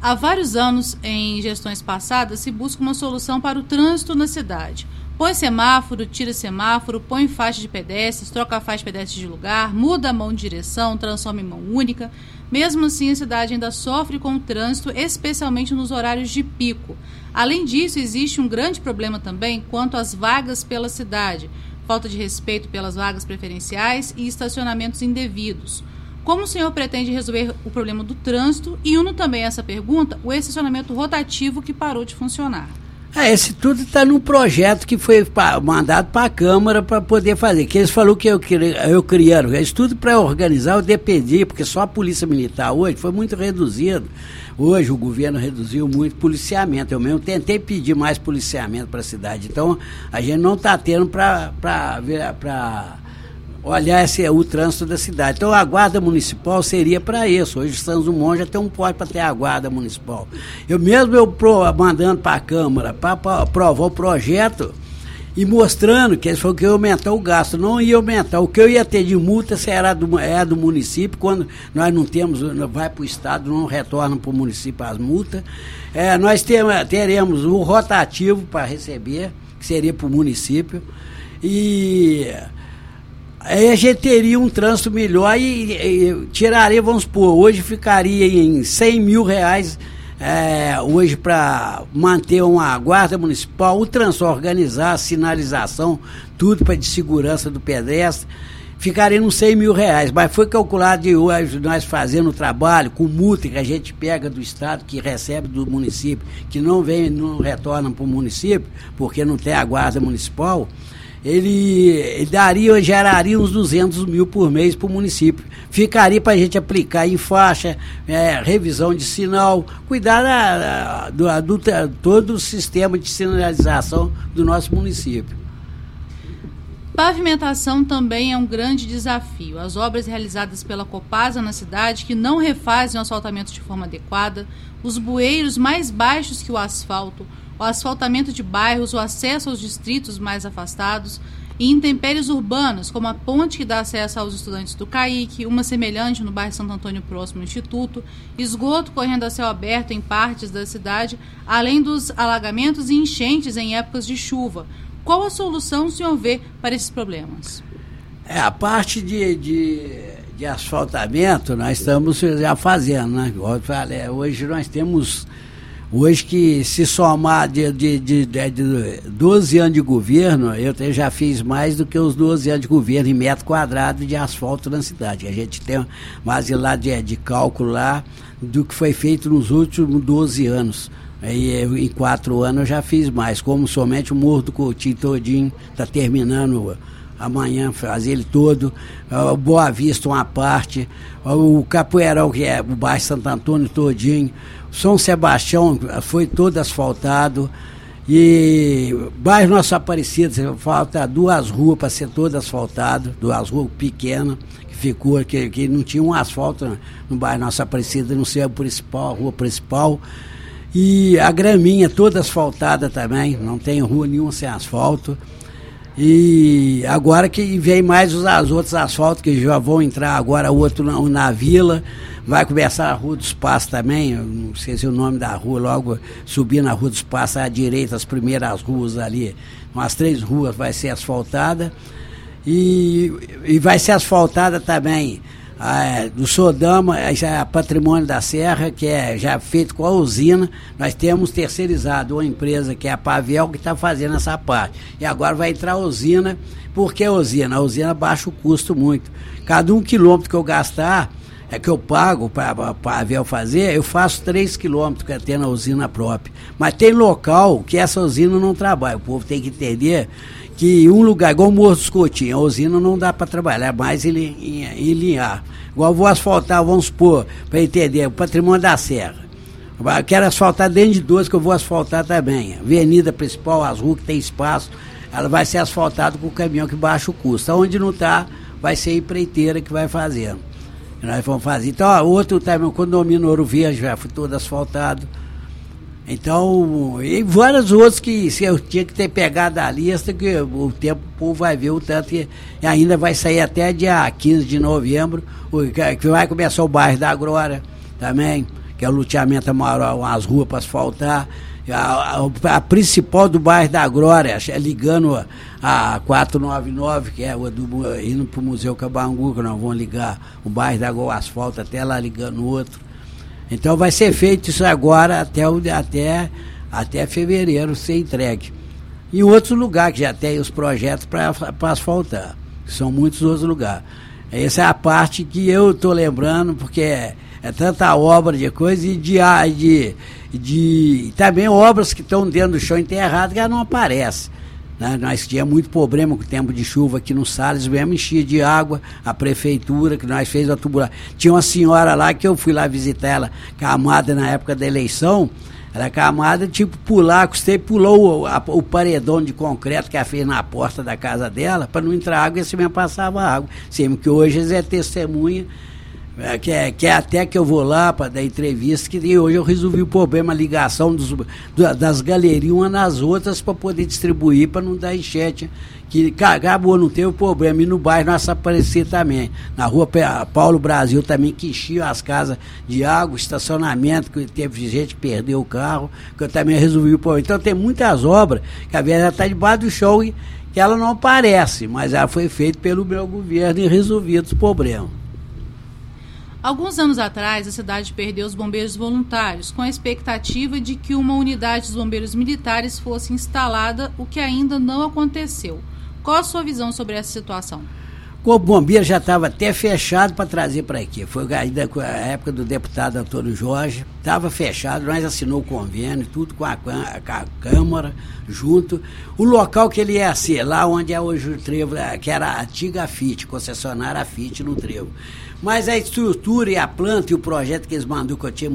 Há vários anos, em gestões passadas, se busca uma solução para o trânsito na cidade. Põe semáforo, tira semáforo, põe faixa de pedestres, troca a faixa de pedestres de lugar, muda a mão de direção, transforma em mão única. Mesmo assim, a cidade ainda sofre com o trânsito, especialmente nos horários de pico. Além disso, existe um grande problema também quanto às vagas pela cidade, falta de respeito pelas vagas preferenciais e estacionamentos indevidos. Como o senhor pretende resolver o problema do trânsito? E uno também essa pergunta, o estacionamento rotativo que parou de funcionar. É, esse tudo está num projeto que foi pra, mandado para a Câmara para poder fazer. Que eles falaram que eu, eu criaram. Isso tudo para organizar, eu dependi, porque só a Polícia Militar hoje foi muito reduzido. Hoje o governo reduziu muito policiamento. Eu mesmo tentei pedir mais policiamento para a cidade. Então a gente não está tendo para olhar esse, o trânsito da cidade. Então a guarda municipal seria para isso. Hoje Santos Dumont já tem um pódio para ter a guarda municipal. Eu mesmo eu pro, mandando para a Câmara para aprovar o projeto e mostrando que eles falaram que ia aumentar o gasto, não ia aumentar. O que eu ia ter de multa será do, é do município, quando nós não temos, vai para o Estado, não retorna para o município as multas. É, nós teremos o rotativo para receber, que seria para o município. E aí a gente teria um trânsito melhor e, e, tiraria, vamos supor, hoje ficaria em 100 mil reais é, hoje para manter uma guarda municipal, o trânsito organizar, a sinalização, tudo para de segurança do pedestre, ficaria uns 100 mil reais, mas foi calculado de hoje nós fazendo o trabalho com multa que a gente pega do Estado, que recebe do município, que não vem, não retorna para o município, porque não tem a guarda municipal, ele, ele daria, geraria uns 200 mil por mês para o município. Ficaria para a gente aplicar em faixa, é, revisão de sinal, cuidar da, do, do, todo o sistema de sinalização do nosso município. Pavimentação também é um grande desafio. As obras realizadas pela Copasa na cidade, que não refazem o asfaltamento de forma adequada, os bueiros mais baixos que o asfalto, o asfaltamento de bairros, o acesso aos distritos mais afastados e intempéries urbanas, como a ponte que dá acesso aos estudantes do CAIC, uma semelhante no bairro Santo Antônio próximo ao Instituto, esgoto correndo a céu aberto em partes da cidade, além dos alagamentos e enchentes em épocas de chuva. Qual a solução o senhor vê para esses problemas? É, a parte de, de, de asfaltamento nós estamos já fazendo, né? eu falei, hoje nós temos Hoje que se somar de, de, de, de 12 anos de governo, eu já fiz mais do que os 12 anos de governo em metro quadrado de asfalto na cidade. A gente tem mais lá de, de cálculo lá do que foi feito nos últimos 12 anos. Aí em quatro anos eu já fiz mais, como somente o Morro do Coutinho todinho está terminando amanhã fazer ele todo, o Boa Vista uma parte, o Capoeirão, que é o bairro Santo Antônio todinho, são Sebastião foi todo asfaltado. E bairro Nossa Aparecida, falta duas ruas para ser todo asfaltado, duas ruas pequenas, que ficou, que, que não tinha um asfalto no bairro Nossa Aparecida, não sei a principal, a rua principal. E a graminha toda asfaltada também, não tem rua nenhuma sem asfalto. E agora que vem mais os, os outros asfaltos que já vão entrar agora, outro na, na vila, vai começar a Rua dos Passos também, não sei se o nome da rua, logo subir na Rua dos Passos à direita, as primeiras ruas ali, umas três ruas vai ser asfaltada. E, e vai ser asfaltada também é, do Sodama, é a Patrimônio da Serra, que é já feito com a usina. Nós temos terceirizado uma empresa que é a Pavel, que está fazendo essa parte. E agora vai entrar a usina. Por que a usina? A usina baixa o custo muito. Cada um quilômetro que eu gastar, é que eu pago para a Pavel fazer, eu faço 3 quilômetros que é na usina própria. Mas tem local que essa usina não trabalha. O povo tem que entender que um lugar, igual o Morro dos Coutinhos, a usina não dá para trabalhar mais em, em, em linhar. Igual vou asfaltar, vamos supor, para entender, o patrimônio da Serra. Eu quero asfaltar dentro de 12 que eu vou asfaltar também. Avenida principal, as ruas que tem espaço, ela vai ser asfaltada com o caminhão que baixa o custo. Onde não está, vai ser a empreiteira que vai fazendo. Nós vamos fazer. Então, ó, outro também, o condomínio Ouro Verde já foi todo asfaltado. Então, e vários outros que se eu tinha que ter pegado a lista, que o tempo o povo vai ver o tanto que ainda vai sair até dia 15 de novembro, que vai começar o bairro da Glória também, que é o luteamento maior, umas ruas para asfaltar. A, a, a, principal do bairro da Glória, é ligando a, a 499, que é o do, indo para o Museu Cabangu, que nós vamos ligar o bairro da Glória, asfalto até lá ligando o outro. Então vai ser feito isso agora até, o, até, até fevereiro ser entregue. E outro lugar que já tem os projetos para asfaltar, são muitos outros lugares. Essa é a parte que eu estou lembrando, porque é, é, tanta obra de coisa e de, de, de também obras que estão dentro do chão enterrado que não aparecem. Né? Nós tínhamos muito problema com o tempo de chuva aqui no Salles, mesmo enchia de água, a prefeitura, que nós fez a tubulação. Tinha uma senhora lá que eu fui lá visitar ela, camada na época da eleição, era camada, tipo, pular, custei, pulou o, a, o paredão de concreto que ela fez na porta da casa dela, para não entrar água e assim mesmo passava água. Sendo que hoje eles é testemunha é, que, é, que é até que eu vou lá para dar entrevista, que hoje eu resolvi o problema, a ligação dos, das galerias umas nas outras para poder distribuir, para não dar enchete. Que acabou, não teve problema. E no bairro Nossa Aparecida também. Na rua Paulo Brasil também, que enchia as casas de água, estacionamento, que teve gente que perdeu o carro, que eu também resolvi o problema. Então tem muitas obras que a verdade está debaixo do chão e que ela não aparece, mas ela foi feita pelo meu governo e resolvido os problemas. Alguns anos atrás, a cidade perdeu os bombeiros voluntários, com a expectativa de que uma unidade dos bombeiros militares fosse instalada, o que ainda não aconteceu. Qual a sua visão sobre essa situação? O bombeiro já estava até fechado para trazer para aqui. Foi ainda a época do deputado Antônio Jorge, estava fechado, nós assinou o convênio, tudo com a, com a, Câmara, junto. O local que ele ia ser, lá onde é hoje o trevo, que era a antiga FIT, concessionária FIT no trevo. Mas a estrutura e a planta e o projeto que eles mandaram que eu tinha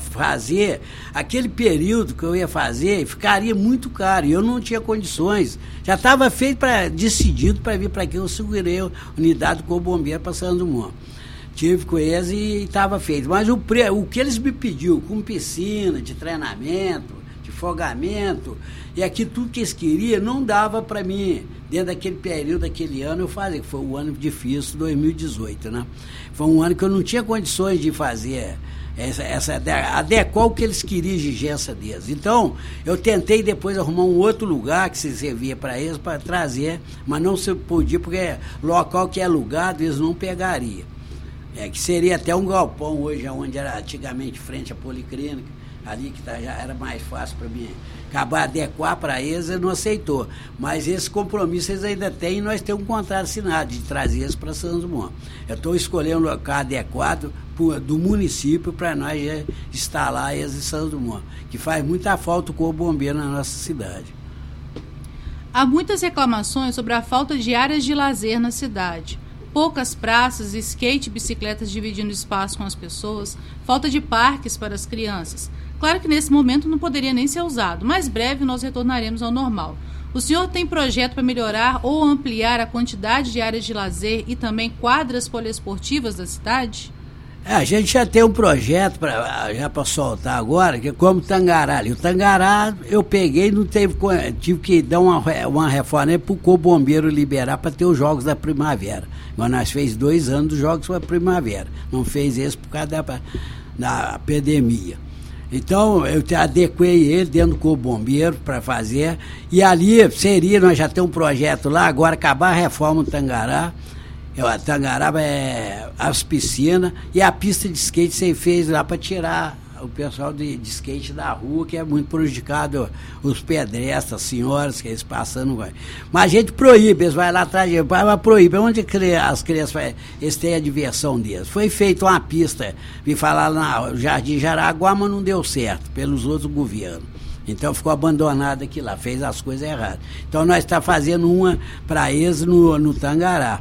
fazer, aquele período que eu ia fazer, ficaria muito caro. E eu não tinha condições. Já estava feito para decidido para vir para aqui. Eu segurei a unidade com o bombeiro para São Dumont. Tive com eles e estava feito. Mas o, o que eles me pediu, com piscina, de treinamento, de fogamento, e aqui tudo que eles queriam não dava para mim, dentro daquele período, daquele ano, eu fazia, que foi um ano difícil, 2018, né? Foi um ano que eu não tinha condições de fazer essa, essa adequar o que eles queriam, exigência deles. Então, eu tentei depois arrumar um outro lugar que se servia para eles, para trazer, mas não se podia, porque local que é alugado, eles não pegariam. É, que seria até um galpão hoje, onde era antigamente frente à policlínica, ali que tá, já era mais fácil para mim acabar adequar para eles, ele não aceitou. Mas esse compromisso eles ainda têm e nós temos um contrato assinado de trazer eles para São Dumont. Eu estou escolhendo um local adequado do município para nós instalar eles em São Dumont, que faz muita falta o corpo bombeiro na nossa cidade. Há muitas reclamações sobre a falta de áreas de lazer na cidade poucas praças, skate e bicicletas dividindo espaço com as pessoas, falta de parques para as crianças. Claro que nesse momento não poderia nem ser usado, mas breve nós retornaremos ao normal. O senhor tem projeto para melhorar ou ampliar a quantidade de áreas de lazer e também quadras poliesportivas da cidade? É, a gente já tem um projeto pra, já para soltar agora, que é como Tangará. O Tangará eu peguei não teve. Tive que dar uma, uma reforma para o bombeiro liberar para ter os jogos da primavera. Mas nós fez dois anos dos jogos para primavera. Não fez esse por causa da, da pandemia. Então eu adequei ele dentro do bombeiro para fazer. E ali seria, nós já temos um projeto lá, agora acabar a reforma do Tangará a Tangaraba é as piscinas e a pista de skate você fez lá para tirar o pessoal de, de, skate da rua, que é muito prejudicado, os pedestres, as senhoras, que eles passando. Mas a gente proíbe, eles vão lá atrás, vai proíbe. Onde as crianças eles têm a diversão deles? Foi feita uma pista, vi falar lá no Jardim Jaraguá, mas não deu certo, pelos outros governos. Então ficou abandonado aqui lá, fez as coisas erradas. Então nós estamos tá fazendo uma para eles no, no Tangará.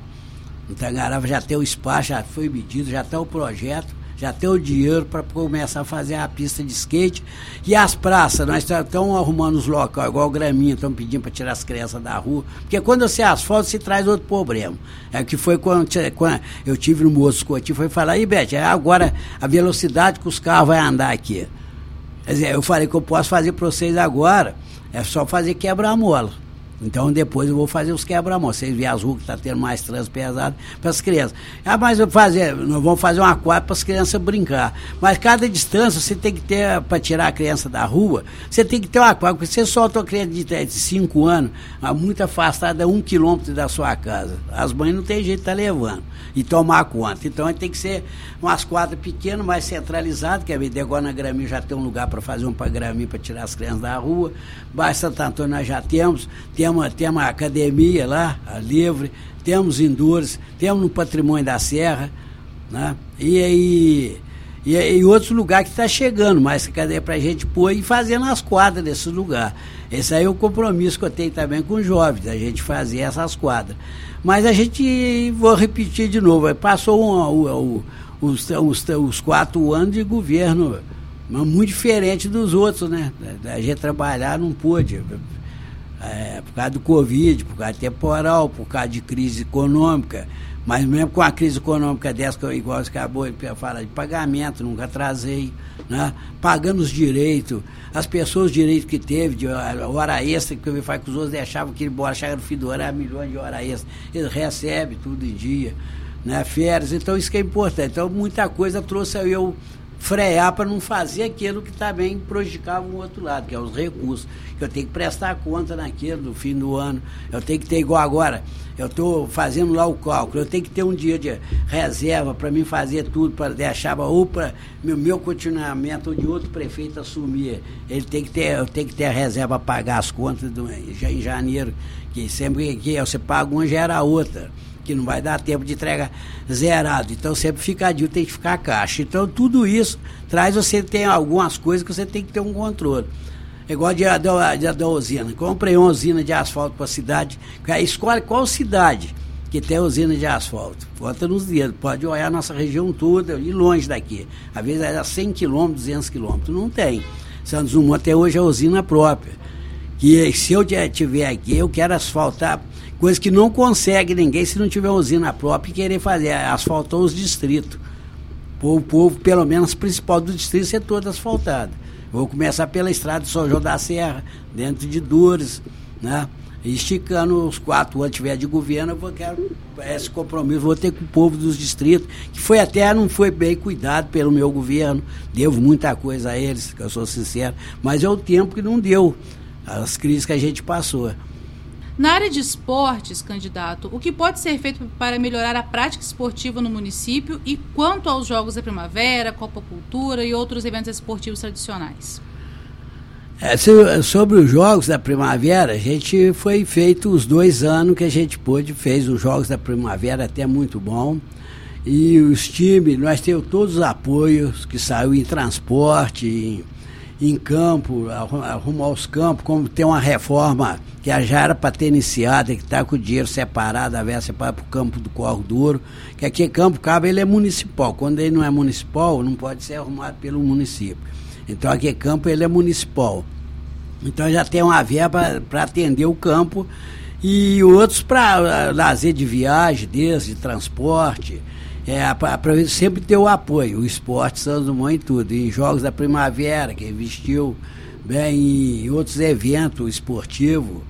No Tangará já tem o espaço, já foi medido, já tem o projeto, já tem o dinheiro para começar a fazer a pista de skate. E as praças, nós estamos arrumando os locais, igual o Graminha, estamos pedindo para tirar as crianças da rua. Porque quando você asfalta, se traz outro problema. É que foi quando, quando eu tive no Moço Coutinho, foi falar, aí Bete, agora a velocidade que os carros vão andar aqui. Quer dizer, eu falei que eu posso fazer para vocês agora, é só fazer quebra-mola. Então depois eu vou fazer os quebra-molas. Vocês veem as ruas que está tendo mais trânsito pesado para as crianças. Ah, mas eu fazer, nós vamos fazer uma quadra para as crianças brincar. Mas cada distância você tem que ter, para tirar a criança da rua, você tem que ter uma quadra. Porque você solta uma criança de 5 anos, muito afastada, um quilômetro da sua casa. As mães não tem jeito de tá levando e tomar conta. Então tem que ser umas quadras pequenas, mais centralizadas, que agora na Graminha já tem um lugar para fazer um para Graminha para tirar as crianças da rua. Baixo Santo Antônio nós já temos, temos, temos a academia lá, a livre, temos indures, temos no patrimônio da Serra, né? E aí. E, e outros lugares que está chegando, mas cadê para a gente pôr e fazer nas quadras desses lugares. Esse aí é o compromisso que eu tenho também com os jovens, a gente fazer essas quadras. Mas a gente, vou repetir de novo, passou um, um, os, os, os quatro anos de governo muito diferente dos outros, né? A gente trabalhar não pôde. É, por causa do Covid, por causa temporal, por causa de crise econômica. Mas mesmo com a crise econômica dessa, que eu, igual você acabou de falar, de pagamento, nunca atrasei, né? pagando os direitos, as pessoas, os direitos que teve, de hora extra, que eu falo que os outros deixavam que ele embora, chega no fim do era milhões de hora extra. Eles recebem tudo em dia, né? férias, então isso que é importante. Então muita coisa trouxe eu frear para não fazer aquilo que também prejudicava o outro lado, que é os recursos. Que eu tenho que prestar conta naquilo no fim do ano. Eu tenho que ter igual agora. Eu estou fazendo lá o cálculo. Eu tenho que ter um dia de reserva para mim fazer tudo, para deixar ou para meu, meu continuamento ou de outro prefeito assumir. Ele tem que ter, eu tenho que ter a reserva para pagar as contas do, já em janeiro, que sempre que você paga uma gera outra que não vai dar tempo de entrega zerado. Então sempre fica dívida, tem que ficar caixa. Então tudo isso traz você tem algumas coisas que você tem que ter um controle. É igual de, de, de, da usina. Comprei uma usina de asfalto para a cidade. Escolhe qual cidade que tem usina de asfalto. Bota nos dedos. Pode olhar a nossa região toda e longe daqui. Às vezes é 100 quilômetros, 200 quilômetros. Não tem. Santos Dumont até hoje é usina própria. Que se eu tiver aqui, eu quero asfaltar Coisa que não consegue ninguém se não tiver usina própria e querer fazer. Asfaltou os distritos. O povo, pelo menos principal do distrito, ser todo asfaltado. Vou começar pela estrada de São João da Serra, dentro de Dures, né? esticando os quatro anos tiver de governo, eu vou, quero esse compromisso, vou ter com o povo dos distritos, que foi até, não foi bem cuidado pelo meu governo, devo muita coisa a eles, que eu sou sincero, mas é o tempo que não deu, as crises que a gente passou. Na área de esportes, candidato, o que pode ser feito para melhorar a prática esportiva no município e quanto aos Jogos da Primavera, Copa Cultura e outros eventos esportivos tradicionais? É, sobre os Jogos da Primavera, a gente foi feito os dois anos que a gente pôde, fez os Jogos da Primavera até muito bom. E os times, nós temos todos os apoios que saiu em transporte, em em campo, arrumar os campos, como tem uma reforma que já era para ter iniciado, que está com o dinheiro separado, a versa para o campo do Corro Duro, que aqui Campo Cabo ele é municipal. Quando ele não é municipal, não pode ser arrumado pelo município. Então aqui Campo ele é municipal. Então já tem uma verba para atender o campo e outros para lazer de viagem, desde de transporte é, para sempre ter o apoio, o esporte Santos Dumont e tudo, em Jogos da Primavera, que investiu bem em outros eventos esportivos.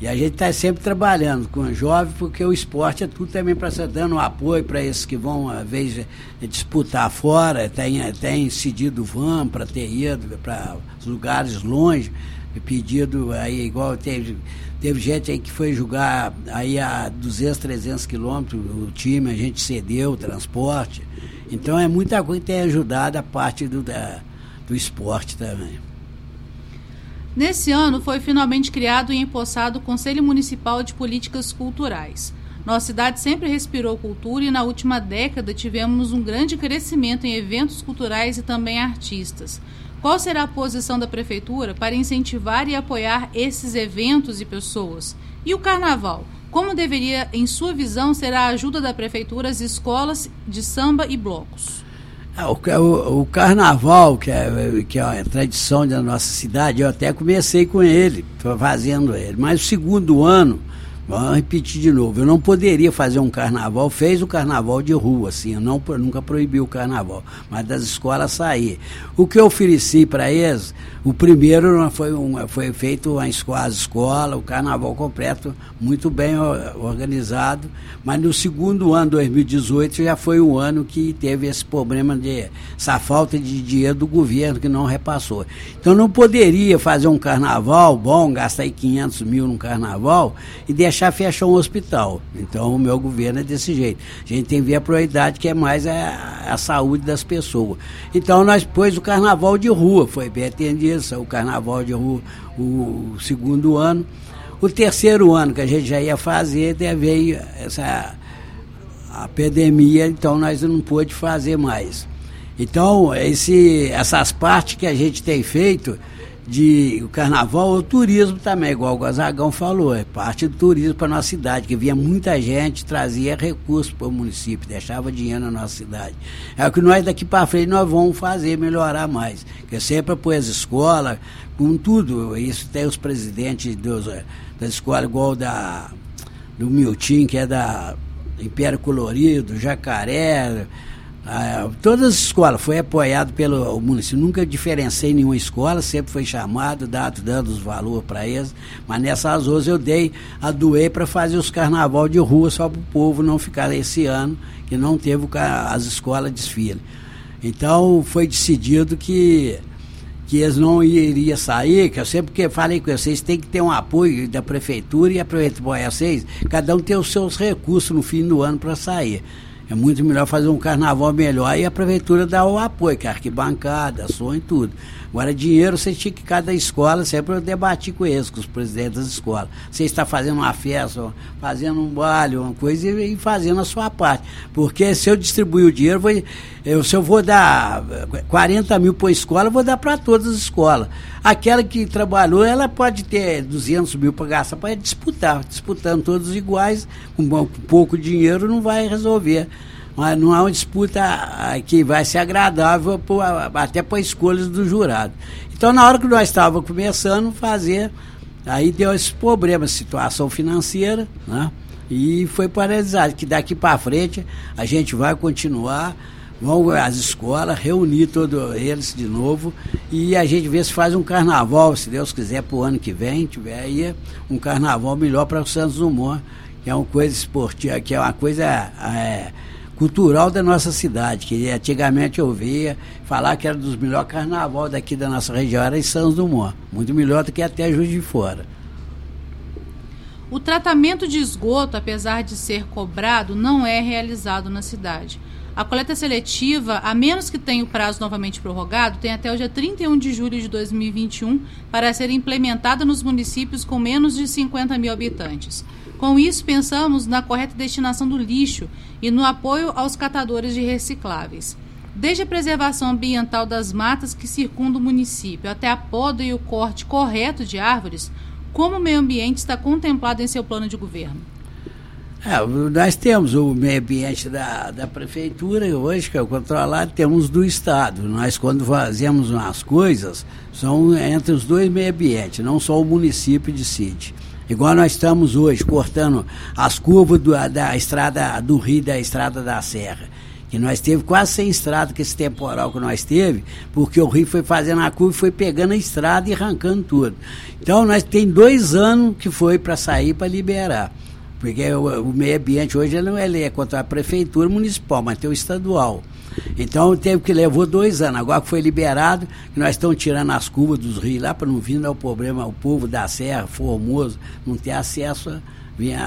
E a gente está sempre trabalhando com os jovens, porque o esporte é tudo também para ser dando apoio para esses que vão, às vezes, disputar fora, tem, tem cedido van para ter ido para lugares longe, pedido aí, igual teve Teve gente aí que foi jogar aí a 200, 300 quilômetros, o time, a gente cedeu o transporte. Então é muita coisa que tem ajudado a parte do, da, do esporte também. Nesse ano foi finalmente criado e empossado o Conselho Municipal de Políticas Culturais. Nossa cidade sempre respirou cultura e na última década tivemos um grande crescimento em eventos culturais e também artistas. Qual será a posição da prefeitura para incentivar e apoiar esses eventos e pessoas? E o carnaval? Como deveria, em sua visão, ser a ajuda da prefeitura às escolas de samba e blocos? É, o, o, o, carnaval, que é, que é a tradição da nossa cidade, eu até comecei com ele, fazendo ele. Mas o segundo ano, Vamos repetir de novo. Eu não poderia fazer um carnaval, fez o carnaval de rua, assim, eu não, nunca proibi o carnaval, mas das escolas sair. O que eu ofereci para eles, o primeiro foi, um, foi feito a escola, o carnaval completo, muito bem organizado, mas no segundo ano, 2018, já foi o ano que teve esse problema de essa falta de dinheiro do governo que não repassou. Então não poderia fazer um carnaval bom, gastar 500 mil num carnaval e deixar fechar um hospital. Então o meu governo é desse jeito. A gente tem que ver a prioridade que é mais a, a saúde das pessoas. Então nós pôs o carnaval de rua, foi bem atendido, o carnaval de rua o segundo ano. O terceiro ano que a gente já ia fazer, veio essa a epidemia, então nós não pôde fazer mais. Então, esse, essas partes que a gente tem feito, de o carnaval, o turismo também, igual o Gozagão falou, é parte do turismo para nossa cidade, que vinha muita gente, trazia recursos para o município, deixava dinheiro na nossa cidade. É o que nós daqui para frente nós vamos fazer, melhorar mais. Que sempre apoio as escolas, com tudo. Isso tem os presidentes dos, das escolas, igual da do Miltim, que é da Império Colorido, Jacaré, ah, todas as escolas foi apoiado pelo município. Nunca diferenciei nenhuma escola, sempre foi chamado, dado, dando os valores para eles. Mas nessas outras eu dei, a doei para fazer os carnaval de rua só para o povo não ficar esse ano, que não teve as escolas desfile. Então foi decidido que que eles não iriam sair, que eu sempre falei com vocês, tem que ter um apoio da prefeitura e a prefeitura, vocês, cada um tem os seus recursos no fim do ano para sair. É muito melhor fazer um carnaval melhor e a prefeitura dá o apoio, que é arquibancada, som e tudo. Agora, dinheiro, você tinha que cada escola, sempre eu debati com eles, com os presidentes das escolas. Você está fazendo uma festa, fazendo um baile, uma coisa, e fazendo a sua parte. Porque se eu distribuir o dinheiro, vou, eu, se eu vou dar 40 mil para a escola, eu vou dar para todas as escolas. Aquela que trabalhou, ela pode ter 200 mil para gastar, para disputar. Disputando todos iguais, com pouco dinheiro, não vai resolver mas não é uma disputa ah, que vai ser agradável por, até para escolhas do jurado. Então, na hora que nós estávamos começando a fazer, aí deu esse problema, situação financeira, né? E foi paralisado, que daqui para frente a gente vai continuar, vão as escolas, reunir todos eles de novo e a gente vê se faz um carnaval, se Deus quiser, para o ano que vem, tiver aí um carnaval melhor para o Santos Dumont, que é uma coisa esportiva, que é uma coisa. É, cultural da nossa cidade, que antigamente eu via falar que era dos melhores carnaval daqui da nossa região, era em São Dumont, muito melhor do que até Juiz de Fora. O tratamento de esgoto, apesar de ser cobrado, não é realizado na cidade. A coleta seletiva, a menos que tenha o prazo novamente prorrogado, tem até o dia 31 de julho de 2021 para ser implementada nos municípios com menos de 50 mil habitantes. Com isso, pensamos na correta destinação do lixo e no apoio aos catadores de recicláveis. Desde a preservação ambiental das matas que circundam o município até a poda e o corte correto de árvores, como o meio ambiente está contemplado em seu plano de governo? É, nós temos o meio ambiente da, da prefeitura, hoje que é controlado, temos do Estado. Nós, quando fazemos umas coisas, são entre os dois meio ambientes, não só o município decide. Igual nós estamos hoje, cortando as curvas do, da estrada do Rio da estrada da Serra. Que nós teve quase sem estrada com esse temporal que nós teve, porque o rio foi fazendo a curva e foi pegando a estrada e arrancando tudo. Então nós tem dois anos que foi para sair para liberar. Porque o, o, meio ambiente hoje não é lei, é contra a prefeitura municipal, mas tem o estadual. Então teve que levou dois anos. Agora que foi liberado, nós estamos tirando as curvas dos rios lá para não vir dar o problema, o povo da Serra, Formoso, não ter acesso a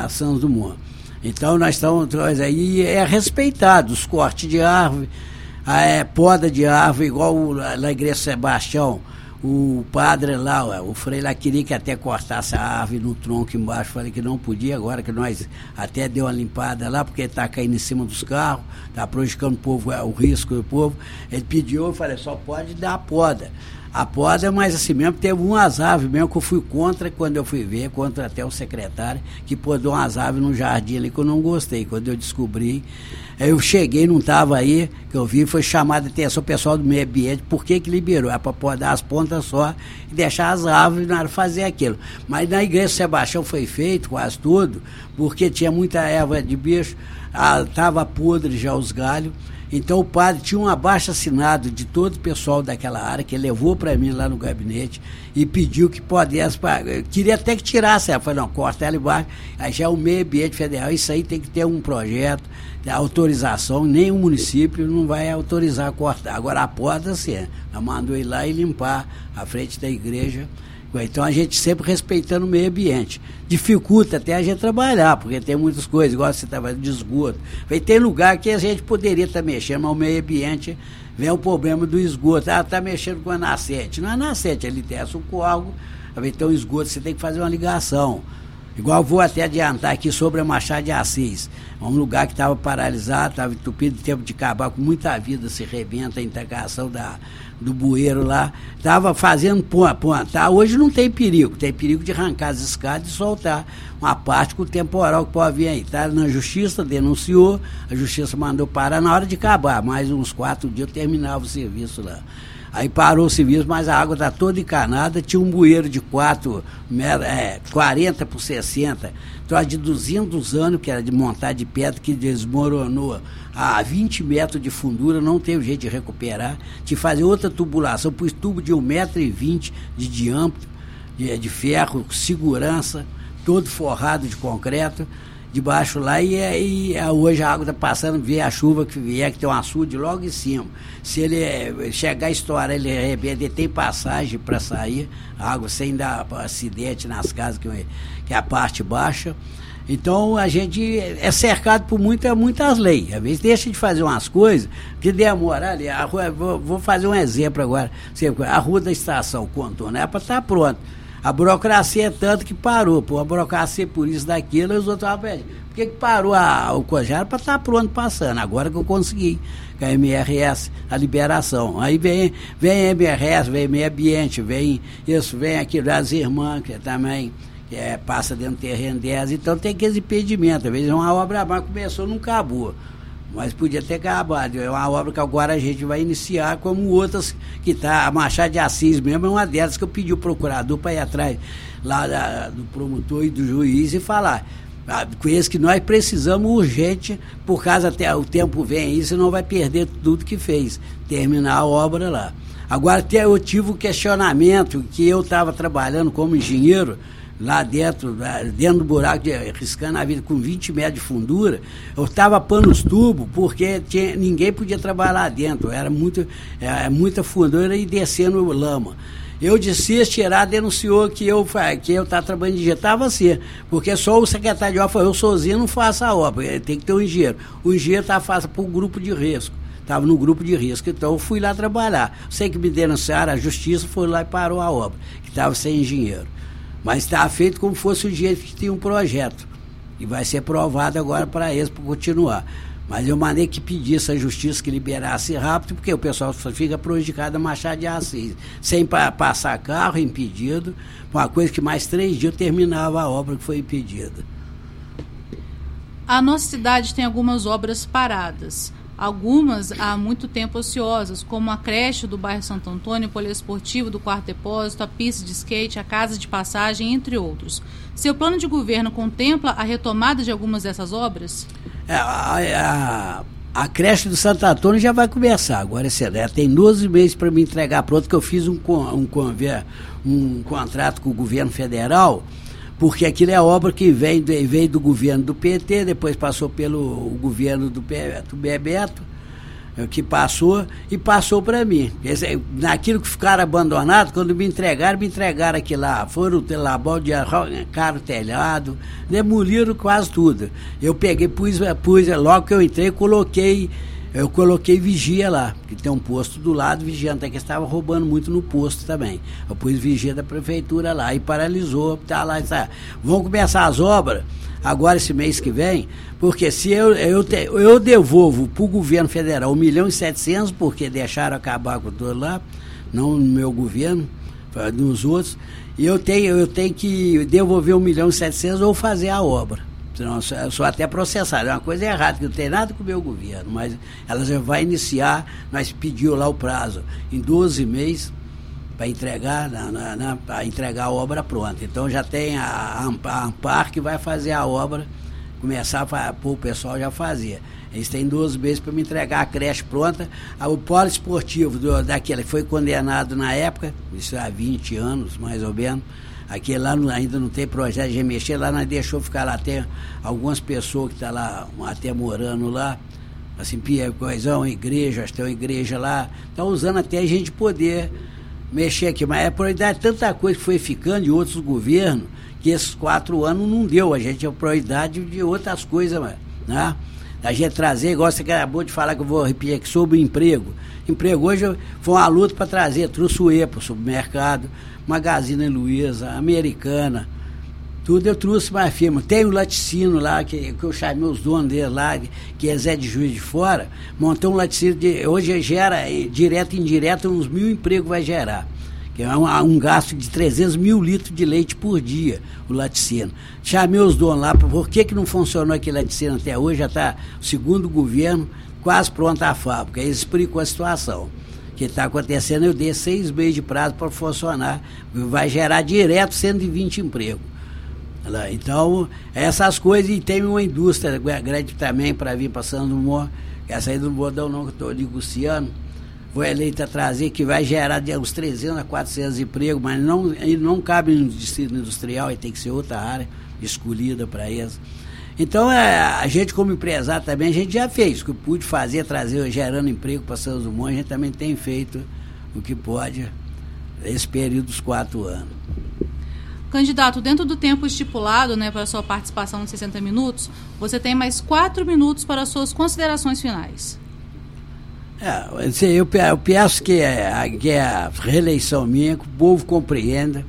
a São Dumont. Então nós estamos aí, é respeitado os cortes de árvore, a é, poda de árvore, igual na igreja Sebastião o padre lá, o frei lá queria que até cortasse a árvore no tronco embaixo. Falei que não podia, agora que nós até deu uma limpada lá, porque está caindo em cima dos carros, está prejudicando o povo, é, o risco do povo. Ele pediu, eu falei, só pode dar a poda. A poda, mas assim mesmo teve umas aves mesmo que eu fui contra quando eu fui ver, contra até o secretário, que podou umas aves no jardim ali que eu não gostei. Quando eu descobri, eu cheguei, não estava aí, que eu vi, foi chamada a atenção pessoal do meio ambiente, por que que liberou? É para podar as pontas só e deixar as árvores na hora fazer aquilo. Mas na igreja Sebastião foi feito quase tudo, porque tinha muita erva de bicho, estava podre já os galhos, então o padre tinha um abaixo assinado de todo o pessoal daquela área, que levou para mim lá no gabinete e pediu que pudesse. Queria até que tirasse. Ela falou, não, corta ela embaixo. Aí já é o meio ambiente federal, isso aí tem que ter um projeto, autorização, nem o município não vai autorizar cortar. Agora a porta, sim, ela mandou ir lá e limpar a frente da igreja então a gente sempre respeitando o meio ambiente. Dificulta até a gente trabalhar, porque tem muitas coisas, igual você estava de esgoto. Tem lugar que a gente poderia estar tá mexendo, mas o meio ambiente vem o problema do esgoto. Ah, está mexendo com a nascente. Não é nascente, ele desce o córrego, então o esgoto você tem que fazer uma ligação. Igual vou até adiantar aqui sobre a Machado de Assis. É um lugar que estava paralisado, estava entupido tempo de acabar com muita vida, se rebenta a integração da, do bueiro lá. Estava fazendo ponta. Tá? Hoje não tem perigo, tem perigo de arrancar as escadas e soltar uma parte com o temporal que pode vir aí. Está na justiça, denunciou, a justiça mandou parar na hora de acabar. Mais uns quatro dias eu terminava o serviço lá. Aí parou o serviço, mas a água está toda encanada, tinha um bueiro de 4, é, 40 por 60, então de 200 anos, que era de montar de pedra, que desmoronou a 20 metros de fundura, não teve jeito de recuperar, de fazer outra tubulação, pus tubo de 1,20m de diâmetro, de, de ferro, segurança, todo forrado de concreto, debaixo lá e, e hoje a água está passando, vê a chuva que vier, que tem um açude logo em cima. Se ele eh, chegar a estourar, ele arrebenta, ele tem passagem para sair, água sem dar acidente nas casas, que, que é a parte baixa. Então a gente é cercado por muita, muitas leis. Às vezes deixa de fazer umas coisas que demora ali. A rua, vou, vou fazer um exemplo agora. A rua da estação, contorno, é para estar tá pronto. A burocracia é tanto que parou. Pô, a burocracia por isso daquilo, os outros falam, por que, que parou a, o Cojara para estar tá pronto passando? Agora que eu consegui, com a MRS, a liberação. Aí vem, vem MRS, vem meio ambiente, vem isso, vem aquilo das irmãs, que também é, passa dentro do terreno 10, então tem aqueles impedimentos. Às vezes uma obra mais começou, não acabou. Mas podia ter acabado. É uma obra que agora a gente vai iniciar, como outras que está. A Machado de Assis mesmo é uma delas que eu pedi o procurador para ir atrás lá da, do promotor e do juiz e falar. Ah, com esse que nós precisamos urgente, por causa até o tempo vem aí, senão vai perder tudo que fez, terminar a obra lá. Agora, eu tive um questionamento que eu estava trabalhando como engenheiro, lá dentro, dentro do buraco, de, riscando a vida com 20 metros de fundura, eu estava pano os tubos, porque tinha, ninguém podia trabalhar lá dentro, era muito, é, muita fundura e descendo lama. Eu disse, tirar, denunciou que eu que eu estava trabalhando de. Estava assim, porque só o secretário de obra falou, eu sozinho não faço a obra, tem que ter um engenheiro. O engenheiro estava fazendo para o grupo de risco. Estava no grupo de risco, então eu fui lá trabalhar. Sei que me denunciaram, a justiça foi lá e parou a obra, que estava sem engenheiro. Mas está feito como fosse o jeito que tinha um projeto. E vai ser provado agora para eles para continuar. Mas eu mandei que pedisse à justiça que liberasse rápido, porque o pessoal fica prejudicado a Machado de Assis. Sem pa passar carro impedido, uma coisa que mais três dias terminava a obra que foi impedida. A nossa cidade tem algumas obras paradas algumas há muito tempo ociosas, como a creche do bairro Santo Antônio, o poliesportivo do quarto depósito, a pista de skate, a casa de passagem, entre outros. Seu plano de governo contempla a retomada de algumas dessas obras? É, a, a, a, creche do Santo Antônio já vai começar, agora né, tem 12 meses para me entregar pronto, que eu fiz um, um, um, um contrato com o governo federal porque aquilo é obra que vem, veio do governo do PT, depois passou pelo governo do, do Bebeto, eh, que passou e passou para mim. Naquilo que ficaram abandonados, quando me entregaram, me entregaram aquilo lá. Foram lá, balde de caro telhado, demoliram quase tudo. Eu peguei, pus, pus logo que eu entrei, coloquei eu coloquei vigia lá, que tem um posto do lado, vigiando, até que estava roubando muito no posto também. Eu pus vigia da prefeitura lá e paralisou, tá lá, tá. Vão começar as obras agora esse mês que vem, porque se eu, eu, te, eu devolvo para o governo federal 1 milhão e 700, porque deixaram acabar com tudo lá, não no meu governo, nos outros. E eu tenho, eu tenho que devolver um milhão e setecentos ou fazer a obra. Eu sou até processado. É uma coisa errada, que não tem nada com o meu governo, mas ela já vai iniciar, nós pediu lá o prazo, em 12 meses, para entregar, para entregar a obra pronta. Então já tem a, a Ampar que vai fazer a obra, começar para o pessoal já fazer. Eles têm 12 meses para me entregar a creche pronta. O polo esportivo do, daquele que foi condenado na época, isso há 20 anos mais ou menos, Aquele lá ainda não tem projeto de mexer, lá nós deixou ficar lá. Tem algumas pessoas que estão tá lá até morando lá, assim, coisão, igreja, acho que tem uma igreja lá, estão tá usando até a gente poder mexer aqui. Mas é prioridade tanta coisa que foi ficando de outros governos, que esses quatro anos não deu. A gente é prioridade de outras coisas, né? A gente trazer, igual você acabou de falar que eu vou repetir aqui sobre o emprego. Emprego hoje foi uma luta para trazer, trouxe o EPA, o supermercado, Magazine Luiza, Americana, tudo eu trouxe mais firma. Tem o laticínio lá, que, que eu chamei os donos dele lá, que é Zé de Juiz de Fora, montou um laticínio, de, hoje gera, direto e indireto, uns mil empregos vai gerar. É um, um, gasto de 300 mil litros de leite por dia, o laticínio. Chamei os donos lá, por que, que não funcionou aquele laticínio até hoje? Já está, segundo o governo, quase pronta a fábrica. Eles explicou a situação que está acontecendo, eu dei seis meses de prazo para funcionar. Vai gerar direto 120 empregos. Então, essas coisas, e tem uma indústria grande também para vir passando no Mor, essa aí do Bordão não, que estou negociando, vou eleito a trazer, que vai gerar de uns 300 a 400 empregos, mas não, não cabe no distrito industrial, e tem que ser outra área escolhida para isso. Então, é, a gente como empresário também, a gente já fez o que pude fazer, trazer, gerando emprego para São Dumont, a gente também tem feito o que pode esse período dos quatro anos. Candidato, dentro do tempo estipulado né, para a sua participação de 60 minutos, você tem mais quatro minutos para as suas considerações finais. É, eu, eu peço que, é, que a reeleição minha, que o povo compreenda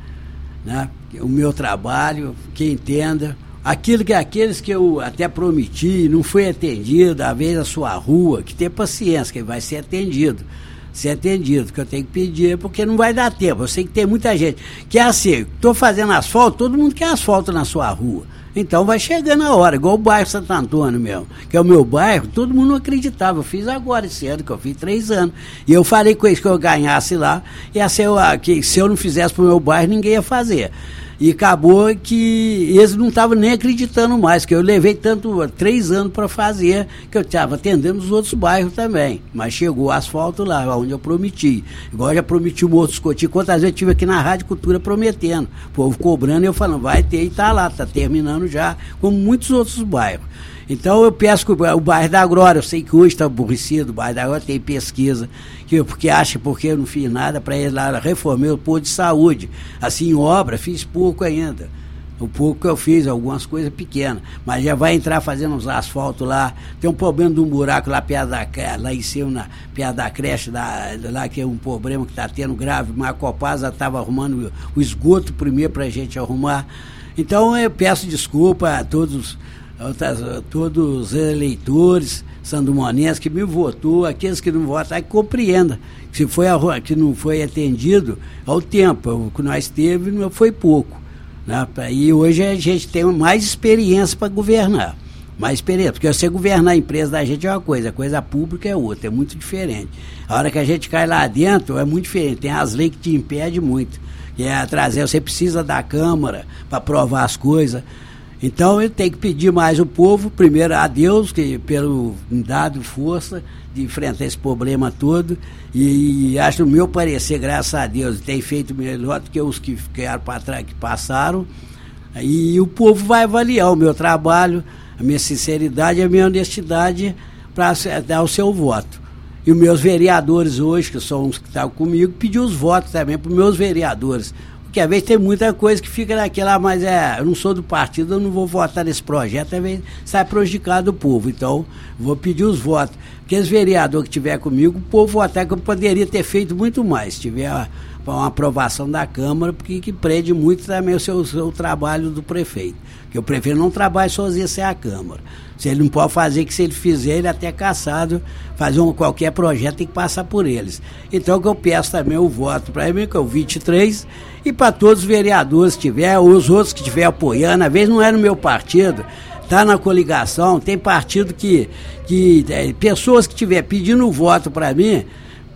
né, o meu trabalho, que entenda aquilo que aqueles que eu até prometi não foi atendido, às vezes a sua rua, que tem paciência, que vai ser atendido. Ser atendido, que eu tenho que pedir, porque não vai dar tempo. Eu sei que tem muita gente que é assim, estou fazendo asfalto, todo mundo quer asfalto na sua rua. Então vai chegando a hora, igual o bairro Santo Antônio mesmo, que é o meu bairro, todo mundo não acreditava. Eu fiz agora esse ano, que eu fiz três anos. E eu falei com eles que eu ganhasse lá, e assim, eu, que se eu não fizesse para o meu bairro, ninguém ia fazer. E acabou que eles não estavam nem acreditando mais, que eu levei tanto três anos para fazer, que eu estava atendendo os outros bairros também. Mas chegou o asfalto lá, onde eu prometi. Igual já prometi um outro escotinho. Quantas vezes eu estive aqui na Rádio Cultura prometendo. O povo cobrando e eu falando, vai ter e está lá, está terminando já, como muitos outros bairros. Então eu peço que o, bairro da Glória, eu sei que hoje está aborrecido, o bairro da Glória tem pesquisa, que, porque acha porque eu não fiz nada para ele lá, reformei o posto de saúde. Assim, obra, fiz pouco ainda. O pouco que eu fiz, algumas coisas pequenas. Mas já vai entrar fazendo uns asfaltos lá. Tem um problema de um buraco lá perto da lá em cima, na, perto da creche, da, lá que é um problema que está tendo grave. Mas a Copasa estava arrumando o esgoto primeiro para a gente arrumar. Então eu peço desculpa a todos todos os eleitores sandumonenses que me votou, aqueles que não votaram, que compreenda que se foi a, que não foi atendido ao tempo, o que nós teve não foi pouco. Né? E hoje a gente tem mais experiência para governar. Mais experiência, porque você governar a empresa da gente é uma coisa, a coisa pública é outra, é muito diferente. A hora que a gente cai lá dentro é muito diferente, tem as leis que te impedem muito. Que é trazer, você precisa da Câmara para aprovar as coisas. Então ele tem que pedir mais o povo, primeiro a Deus, que pelo dado força de enfrentar esse problema todo. E, e acho, no meu parecer, graças a Deus, tem feito melhor do que os que ficaram para trás, que passaram. E o povo vai avaliar o meu trabalho, a minha sinceridade, a minha honestidade para dar o seu voto. E os meus vereadores hoje, que são os que estão comigo, pediu os votos também para os meus vereadores. Porque às vezes tem muita coisa que fica naquela, mas é, eu não sou do partido, eu não vou votar nesse projeto, às vezes sai prejudicado o povo. Então, vou pedir os votos. Aqueles vereadores que tiver comigo, o povo votar que eu poderia ter feito muito mais. Se tiver uma aprovação da Câmara, porque que prende muito também o seu, seu trabalho do prefeito. Porque o prefeito não trabalha sozinho sem a Câmara. Se ele não pode fazer, que se ele fizer, ele é até caçado, fazer um, qualquer projeto tem que passar por eles. Então que eu peço também o voto para mim, que é o 23, e para todos os vereadores que tiver, os outros que estiver apoiando, às vezes não é no meu partido, está na coligação, tem partido que, que é, pessoas que estiver pedindo voto para mim,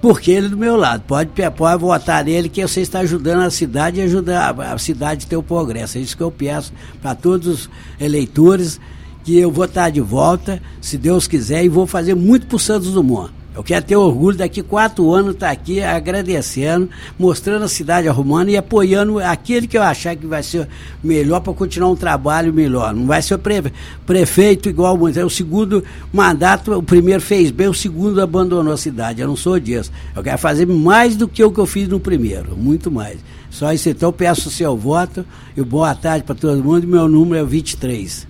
porque ele é do meu lado. Pode, pode votar nele que você está ajudando a cidade e ajudar a, cidade a ter o progresso. É isso que eu peço para todos os eleitores que eu vou estar de volta, se Deus quiser, e vou fazer muito o Santos Dumont. Eu quero ter orgulho daqui quatro anos estar aqui agradecendo, mostrando a cidade arrumando e apoiando aquele que eu achar que vai ser melhor para continuar um trabalho melhor. Não vai ser pre, prefeito igual o é o segundo mandato, o primeiro fez bem, o segundo abandonou a cidade. Eu não sou disso. Eu quero fazer mais do que o que eu fiz no primeiro, muito mais. Só isso então, peço o seu voto e boa tarde para todo mundo. Meu número é 23.